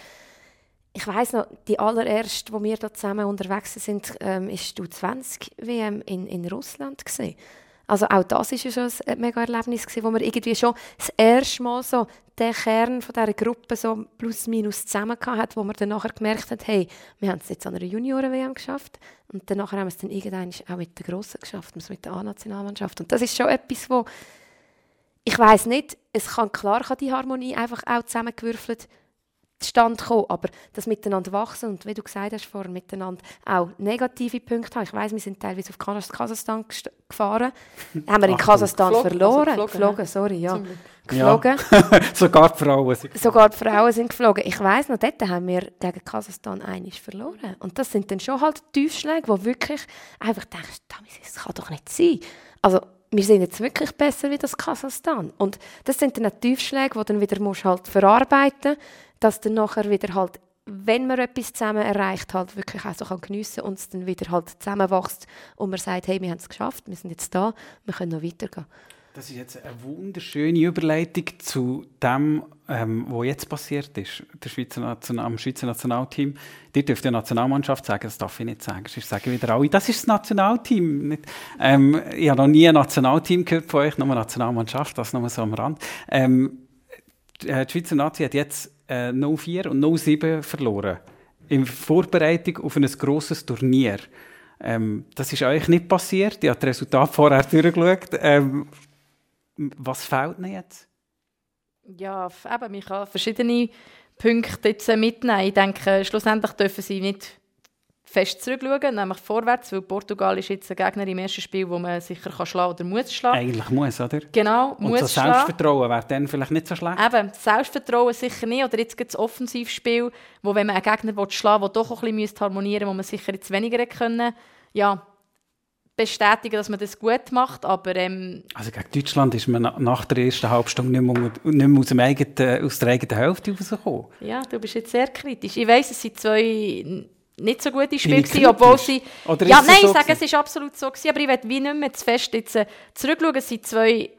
Speaker 3: ich weiß noch, die allererste, wo wir da zusammen unterwegs sind, ähm, ist die 20 WM in, in Russland gewesen. Also auch das ist ja schon ein mega Erlebnis gewesen, wo wir irgendwie schon das erste Mal so den Kern von dieser Gruppe so plus minus zusammen hat, wo wir dann nachher gemerkt haben, hey, wir haben es jetzt an einer Junioren-WM geschafft und dann nachher haben wir es dann irgendwann auch mit der Grossen geschafft, mit der A-Nationalmannschaft. Und das ist schon etwas, wo ich weiß nicht, es kann klar kann die Harmonie einfach auch zusammengewürfelt zustande kommen. Aber das Miteinander wachsen und wie du gesagt hast vorher, miteinander auch negative Punkte haben. Ich weiss, wir sind teilweise auf Kasachstan gefahren. haben wir in Kasachstan geflogen, verloren. Also geflogen, geflogen, sorry, ja. Geflogen.
Speaker 2: Ja. Sogar die Frauen sind
Speaker 3: geflogen. Sogar die Frauen sind geflogen. Ich weiss noch, dort haben wir gegen Kasachstan einiges verloren. Und das sind dann schon halt Tiefschläge, wo wirklich einfach denkst, das kann doch nicht sein. Also, wir sind jetzt wirklich besser wie das Kasachstan. Und das sind dann Tiefschläge, die dann wieder musst halt verarbeiten musst dass dann nachher wieder halt, wenn man etwas zusammen erreicht, halt wirklich auch so kann und es dann wieder halt zusammenwächst und man sagt, hey, wir haben es geschafft, wir sind jetzt da, wir können noch weitergehen.
Speaker 2: Das ist jetzt eine wunderschöne Überleitung zu dem, ähm, was jetzt passiert ist, der Schweizer National am Schweizer Nationalteam. Die dürfte die Nationalmannschaft sagen, das darf ich nicht sagen. Ich sage wieder alle, das ist das Nationalteam. Nicht, ähm, ich habe noch nie ein Nationalteam gehört von euch, nur eine Nationalmannschaft, das nur so am Rand. Ähm, die Schweizer Nazi hat jetzt äh, 04 und 07 verloren. In Vorbereitung auf ein grosses Turnier. Ähm, das ist eigentlich nicht passiert. Ich habe das Resultat vorher durchgeschaut. Ähm, was fehlt Ihnen jetzt?
Speaker 4: Ja, eben, man kann verschiedene Punkte jetzt mitnehmen. Ich denke, schlussendlich dürfen sie nicht fest zurückschauen, nämlich vorwärts, weil Portugal ist jetzt ein Gegner im ersten Spiel, wo man sicher kann schlagen oder muss schlagen.
Speaker 2: Eigentlich muss, oder?
Speaker 4: Genau,
Speaker 2: Und muss so Selbstvertrauen wäre dann vielleicht nicht so schlecht?
Speaker 4: Eben, Selbstvertrauen sicher nicht. Oder jetzt gibt es Offensivspiel, wo wenn man einen Gegner will schlagen will, der doch ein bisschen harmonieren müsste, wo man sicher jetzt weniger können, ja, bestätigen, dass man das gut macht, aber... Ähm,
Speaker 2: also gegen Deutschland ist man nach der ersten Halbstunde nicht mehr, nicht mehr aus, dem eigenen, aus der eigenen Hälfte rausgekommen.
Speaker 4: Ja, du bist jetzt sehr kritisch. Ich weiss, es sind zwei nicht so gute Spiel gewesen, obwohl sie... Ja, nein, so ich sage, es war absolut so, gewesen, aber ich will wie nicht mehr zu fest jetzt, äh, zurückschauen. Es sind zwei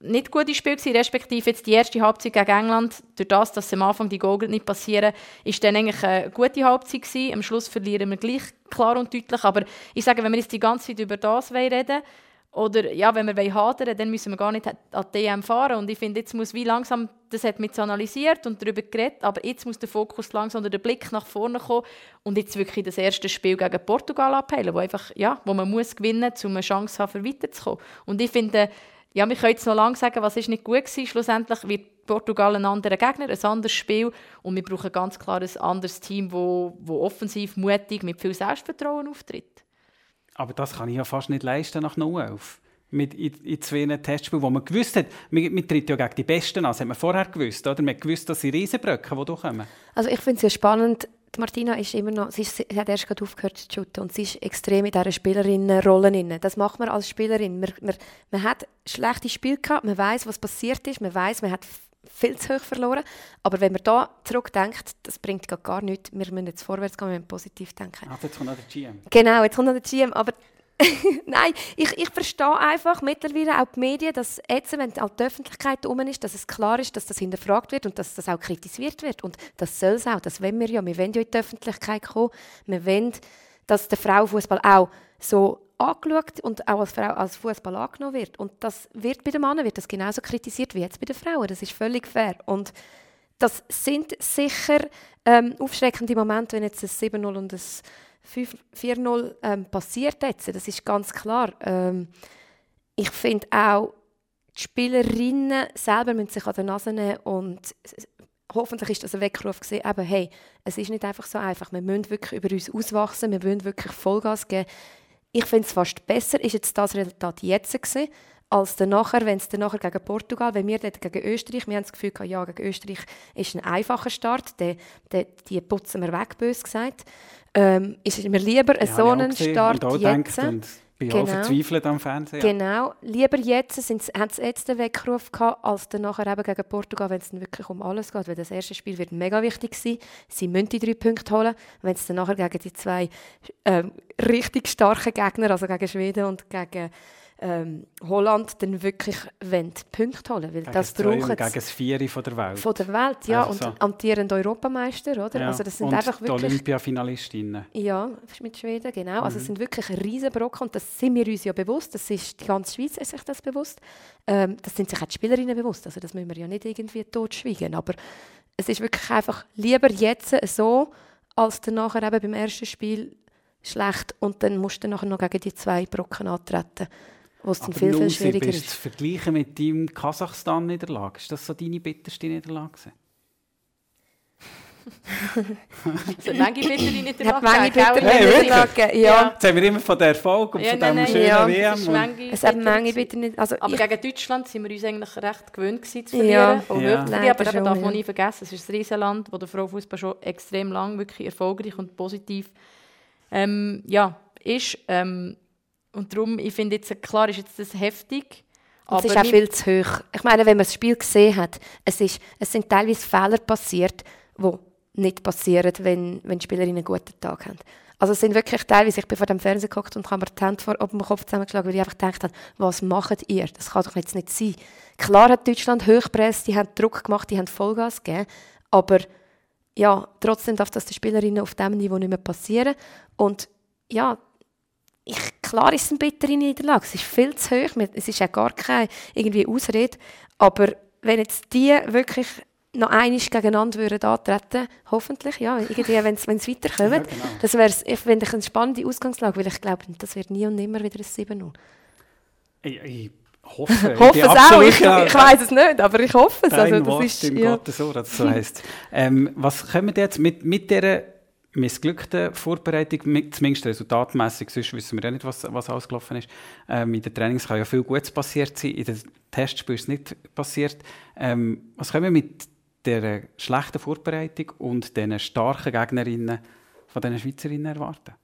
Speaker 4: nicht gute Spiele gewesen, respektive jetzt die erste Halbzeit gegen England, durch das, dass am Anfang die Goal nicht passieren, ist dann eigentlich eine gute Halbzeit gewesen. Am Schluss verlieren wir gleich klar und deutlich, aber ich sage, wenn wir jetzt die ganze Zeit über das reden oder ja, wenn wir hadern dann müssen wir gar nicht an die DM fahren. Und ich finde, jetzt muss wie langsam, das hat mit analysiert und darüber geredet, aber jetzt muss der Fokus langsam oder der Blick nach vorne kommen und jetzt wirklich das erste Spiel gegen Portugal abheilen, wo, einfach, ja, wo man muss gewinnen muss, um eine Chance zu haben, weiterzukommen. Und ich finde, ja, wir können jetzt noch lange sagen, was ist nicht gut war. Schlussendlich wird Portugal ein anderer Gegner, ein anderes Spiel und wir brauchen ganz klar ein anderes Team, das offensiv, mutig, mit viel Selbstvertrauen auftritt.
Speaker 2: Aber das kann ich ja fast nicht leisten nach 011 mit in, in zwei Testspielen, wo man gewusst hat, man, man tritt ja gegen die Besten an, das hat man vorher gewusst, oder? Man hat gewusst, dass sie Riesenbrücken, die durchkommen.
Speaker 3: Also ich finde es ja spannend, Martina ist immer noch, sie, ist, sie hat erst gerade aufgehört zu shooten und sie ist extrem in dieser Spielerinnenrolle Das macht man als Spielerin. Man, man, man hat schlechte Spiele gehabt, man weiß, was passiert ist, man weiß, man hat viel zu hoch verloren. Aber wenn man da zurückdenkt, das bringt gar nichts. Wir müssen jetzt vorwärts gehen, wir müssen positiv denken.
Speaker 2: Ach, jetzt kommt noch der GM.
Speaker 3: Genau, jetzt kommt noch der GM. Aber Nein, ich, ich verstehe einfach mittlerweile auch die Medien, dass jetzt, wenn auch die Öffentlichkeit um ist, dass es klar ist, dass das hinterfragt wird und dass das auch kritisiert wird. Und das soll es auch, das wollen wir ja. Wir wollen ja in die Öffentlichkeit kommen. Wir wollen, dass der Frauenfußball auch so angeschaut und auch als Frau als Fußball angenommen wird. Und das wird bei den Männern wird das genauso kritisiert wie jetzt bei den Frauen. Das ist völlig fair. Und das sind sicher ähm, aufschreckende Momente, wenn jetzt ein 7-0 und ein 4-0 ähm, passiert jetzt. Das ist ganz klar. Ähm, ich finde auch, die Spielerinnen selber müssen sich an der Nase nehmen und hoffentlich ist das ein Weckruf gesehen, eben, hey, es ist nicht einfach so einfach. Wir müssen wirklich über uns auswachsen, wir müssen wirklich Vollgas geben. Ich finde es fast besser, ist jetzt das Resultat jetzt gewesen, als dann nachher, wenn es dann nachher gegen Portugal, wenn wir dort gegen Österreich, wir haben das Gefühl ja, gegen Österreich ist ein einfacher Start, den, den, die putzen wir weg, bös gesagt ähm, ist mir lieber ja, so einen Start jetzt.
Speaker 2: Und bin genau. auch verzweifelt am Fernsehen.
Speaker 3: Genau, lieber jetzt, haben sie jetzt den Weckruf gehabt, als dann nachher eben gegen Portugal, wenn es dann wirklich um alles geht, weil das erste Spiel wird mega wichtig sein. Sie müssen die drei Punkte holen, wenn es dann nachher gegen die zwei ähm, richtig starken Gegner, also gegen Schweden und gegen ähm, Holland dann wirklich Punkte holen weil das brauchen
Speaker 2: gegen das Vieri von der Welt.
Speaker 3: Von der Welt, ja. Also und so. amtierend Europameister, oder?
Speaker 2: Ja.
Speaker 3: Also das sind
Speaker 2: und
Speaker 3: einfach wirklich...
Speaker 2: Olympiafinalistinnen.
Speaker 3: Ja, mit Schweden, genau. Mhm. Also es mhm. sind wirklich riesen Brocken und das sind wir uns ja bewusst. Das ist, die ganze Schweiz ist sich das bewusst. Ähm, das sind sich auch die Spielerinnen bewusst. Also das müssen wir ja nicht irgendwie totschweigen. Aber es ist wirklich einfach lieber jetzt so, als dann nachher eben beim ersten Spiel schlecht und dann musst du nachher noch gegen die zwei Brocken antreten wo es dann viel, viel schwieriger ist.
Speaker 2: zu vergleichen mit deinem Kasachstan-Niederlage, ist das so deine bitterste Niederlage?
Speaker 4: so eine Menge bittere Niederlage.
Speaker 3: Hat bittere Niederlage, ja.
Speaker 2: Jetzt haben wir immer von der Erfolg und ja, von diesem schönen ja. WM.
Speaker 3: Es hat Menge bittere
Speaker 4: also Aber gegen Deutschland waren wir uns eigentlich recht gewöhnt gewesen, zu verlieren. Ja. Ja. Nein, aber eben darf man nie vergessen, es ist ein Riesenland, wo der Frauenfußball schon extrem lang wirklich erfolgreich und positiv ähm, ja, ist. Ähm, und darum, ich finde jetzt, klar ist jetzt das heftig.
Speaker 3: Aber es ist auch viel zu hoch. Ich meine, wenn man das Spiel gesehen hat, es, ist, es sind teilweise Fehler passiert, die nicht passieren, wenn, wenn Spielerinnen einen guten Tag haben. Also es sind wirklich teilweise, ich bin vor dem Fernseher geguckt und habe mir die Hände vor dem Kopf zusammengeschlagen, weil ich einfach gedacht habe, was macht ihr? Das kann doch jetzt nicht sein. Klar hat Deutschland hochgepresst, die haben Druck gemacht, die haben Vollgas gegeben, aber ja, trotzdem darf das den Spielerinnen auf diesem Niveau nicht mehr passieren. Und ja, ich, klar ist es eine bittere Niederlage, es ist viel zu hoch, es ist ja gar keine irgendwie Ausrede, aber wenn jetzt die wirklich noch einig gegeneinander würden antreten, hoffentlich, ja, irgendwie, wenn es weiterkommt, ja, genau. das wäre ich eine spannende Ausgangslage, weil ich glaube, das wird nie und nimmer wieder ein 7-0.
Speaker 2: Ich, ich hoffe,
Speaker 3: hoffe es auch, ich, ich weiß es nicht, aber ich hoffe es.
Speaker 2: Also, das ist, im ja. Gottes Ohr, das so heisst. ähm, was können wir jetzt mit, mit dieser missglückten Vorbereitung, zumindest resultatmäßig, sonst wissen wir ja nicht, was, was ausgelaufen ist. Ähm, in den Trainings kann ja viel Gutes passiert sein, in den Testspielen ist es nicht passiert. Ähm, was können wir mit dieser schlechten Vorbereitung und den starken Gegnerinnen von den Schweizerinnen erwarten?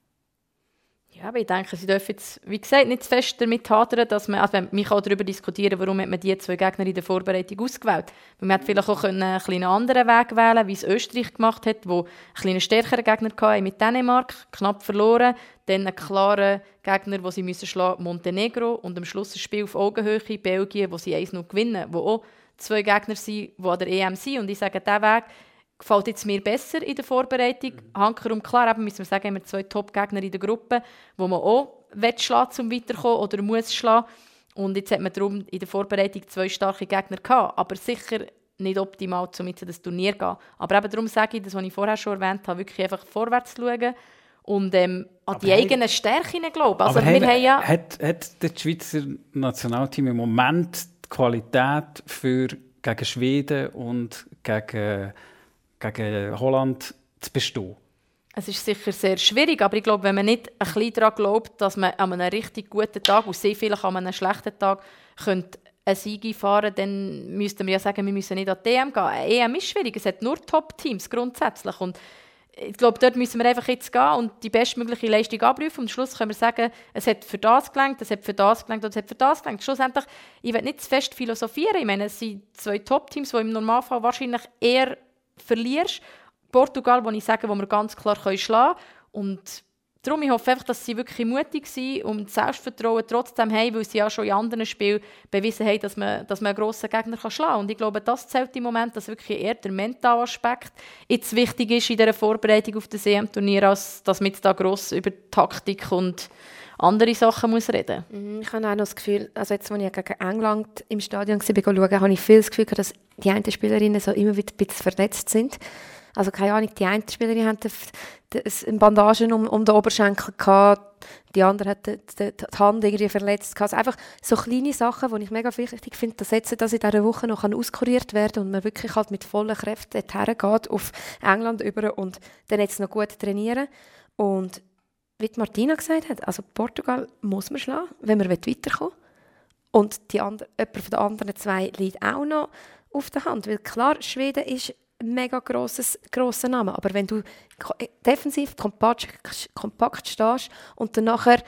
Speaker 4: Ja, aber ich denke, sie dürfen jetzt, wie gesagt, nicht zu fest damit hadern, dass man, also man kann darüber diskutieren, warum hat man die zwei Gegner in der Vorbereitung ausgewählt. Weil man hätte vielleicht auch einen einen anderen Weg wählen wie es Österreich gemacht hat, wo einen stärkeren Gegner hatte mit Dänemark, knapp verloren, dann einen klaren Gegner, den sie müssen schlagen, Montenegro und am Schluss ein Spiel auf Augenhöhe, Belgien, wo sie eins noch gewinnen, wo auch zwei Gegner sind, die an der EM sind. Und ich sage, dieser Weg gefällt jetzt mir besser in der Vorbereitung. Mhm. Hankerum, klar, eben müssen wir sagen, haben wir zwei Top-Gegner in der Gruppe, wo man auch schlagen um weiterzukommen oder muss schlagen. Und jetzt hat man darum in der Vorbereitung zwei starke Gegner gehabt, aber sicher nicht optimal, um jetzt das Turnier zu gehen. Aber eben darum sage ich, das, was ich vorher schon erwähnt habe, wirklich einfach vorwärts zu schauen und ähm, an die eigenen Stärken glauben. Also
Speaker 2: aber wir haben, ja hat, hat das Schweizer Nationalteam im Moment die Qualität für gegen Schweden und gegen gegen Holland zu bestehen?
Speaker 4: Es ist sicher sehr schwierig, aber ich glaube, wenn man nicht ein bisschen daran glaubt, dass man an einem richtig guten Tag und sehr vielleicht an einem schlechten Tag könnte einen Sieg einfahren dann müssten wir ja sagen, wir müssen nicht an die EM gehen. EM ist schwierig, es hat nur Top-Teams grundsätzlich. Und ich glaube, dort müssen wir einfach jetzt gehen und die bestmögliche Leistung abrufen. Und am Schluss können wir sagen, es hat für das gelangt, es hat für das gelangt und es hat für das gelangt. Schlussendlich, ich will nicht zu fest philosophieren. Ich meine, es sind zwei Top-Teams, die im Normalfall wahrscheinlich eher verlierst. Portugal, wo ich sage, wo wir ganz klar schlagen können. Und Darum, ich hoffe einfach, dass sie wirklich mutig sind und Selbstvertrauen trotzdem haben, weil sie ja schon in anderen Spielen bewiesen haben, dass man, dass man einen grossen Gegner kann schlagen kann. Und ich glaube, das zählt im Moment, dass wirklich eher der mentale Aspekt jetzt wichtig ist in dieser Vorbereitung auf das EM-Turnier, als dass man jetzt da gross über Taktik und andere Sachen muss reden
Speaker 3: mhm, Ich habe auch noch das Gefühl, also jetzt, als ich gegen England im Stadion war, habe ich viel das Gefühl, dass die einen Spielerinnen so immer wieder ein bisschen verletzt sind. Also keine Ahnung, die eine Spielerin hatte eine Bandage um, um den Oberschenkel gehabt, die andere hat die, die, die Hand irgendwie verletzt. Also einfach so kleine Sachen, die ich mega wichtig finde, dass jetzt das in dieser Woche noch auskuriert werden kann und man wirklich halt mit vollen Kräften dorthin geht auf England über und dann jetzt noch gut trainieren. Und wie Martina gesagt hat, also Portugal muss man schlagen, wenn man weiterkommen will. Und die andre, jemand von den anderen zwei liegt auch noch auf der Hand. Weil klar, Schweden ist mega grosses, grosser Name. Aber wenn du defensiv kompakt, kompakt stehst und dann nachher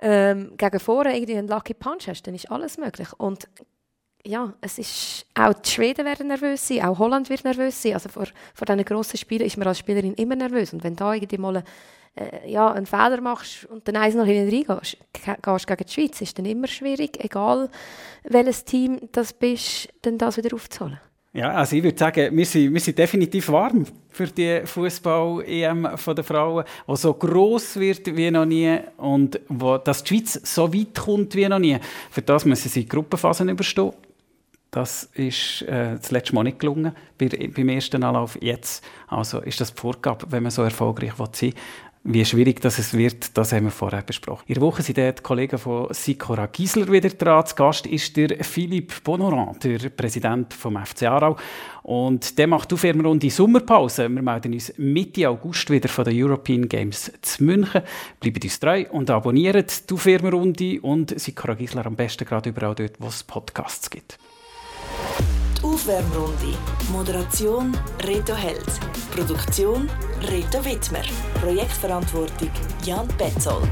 Speaker 3: ähm, gegen vorne irgendwie einen Lucky Punch hast, dann ist alles möglich. Und ja, es ist, auch die Schweden werden nervös sein, auch Holland wird nervös sein. Also vor, vor diesen grossen Spielen ist man als Spielerin immer nervös. Und wenn da irgendwie mal äh, ja, einen Fehler machst und dann eins noch hinten reingehst, gehst gegen die Schweiz, ist dann immer schwierig, egal welches Team das bist, dann das wieder aufzuholen.
Speaker 2: Ja, also ich würde sagen, wir sind, wir sind definitiv warm für die Fußball-EM der Frauen, die so gross wird wie noch nie und wo dass die Schweiz so weit kommt wie noch nie. Für das müssen sie die Gruppenphasen überstehen. Das ist äh, das letzte Mal nicht gelungen bei, beim ersten Anlauf. Jetzt also ist das die Vorgabe, wenn man so erfolgreich sein will. Wie schwierig das es wird, das haben wir vorher besprochen. In der Woche sind die Kollegen von Sikora Giesler wieder dran. Zu Gast ist der Philippe Bonoran, der Präsident vom FC Aarau. Und der macht die Sommerpause. Wir melden uns Mitte August wieder von den European Games zu München. Bleibt uns treu und abonniert die Firmenrunde und Sikora Giesler am besten gerade überall dort, wo es Podcasts gibt.
Speaker 1: Aufwärmrunde. Moderation Reto Held. Produktion Reto Wittmer. Projektverantwortung Jan Betzold.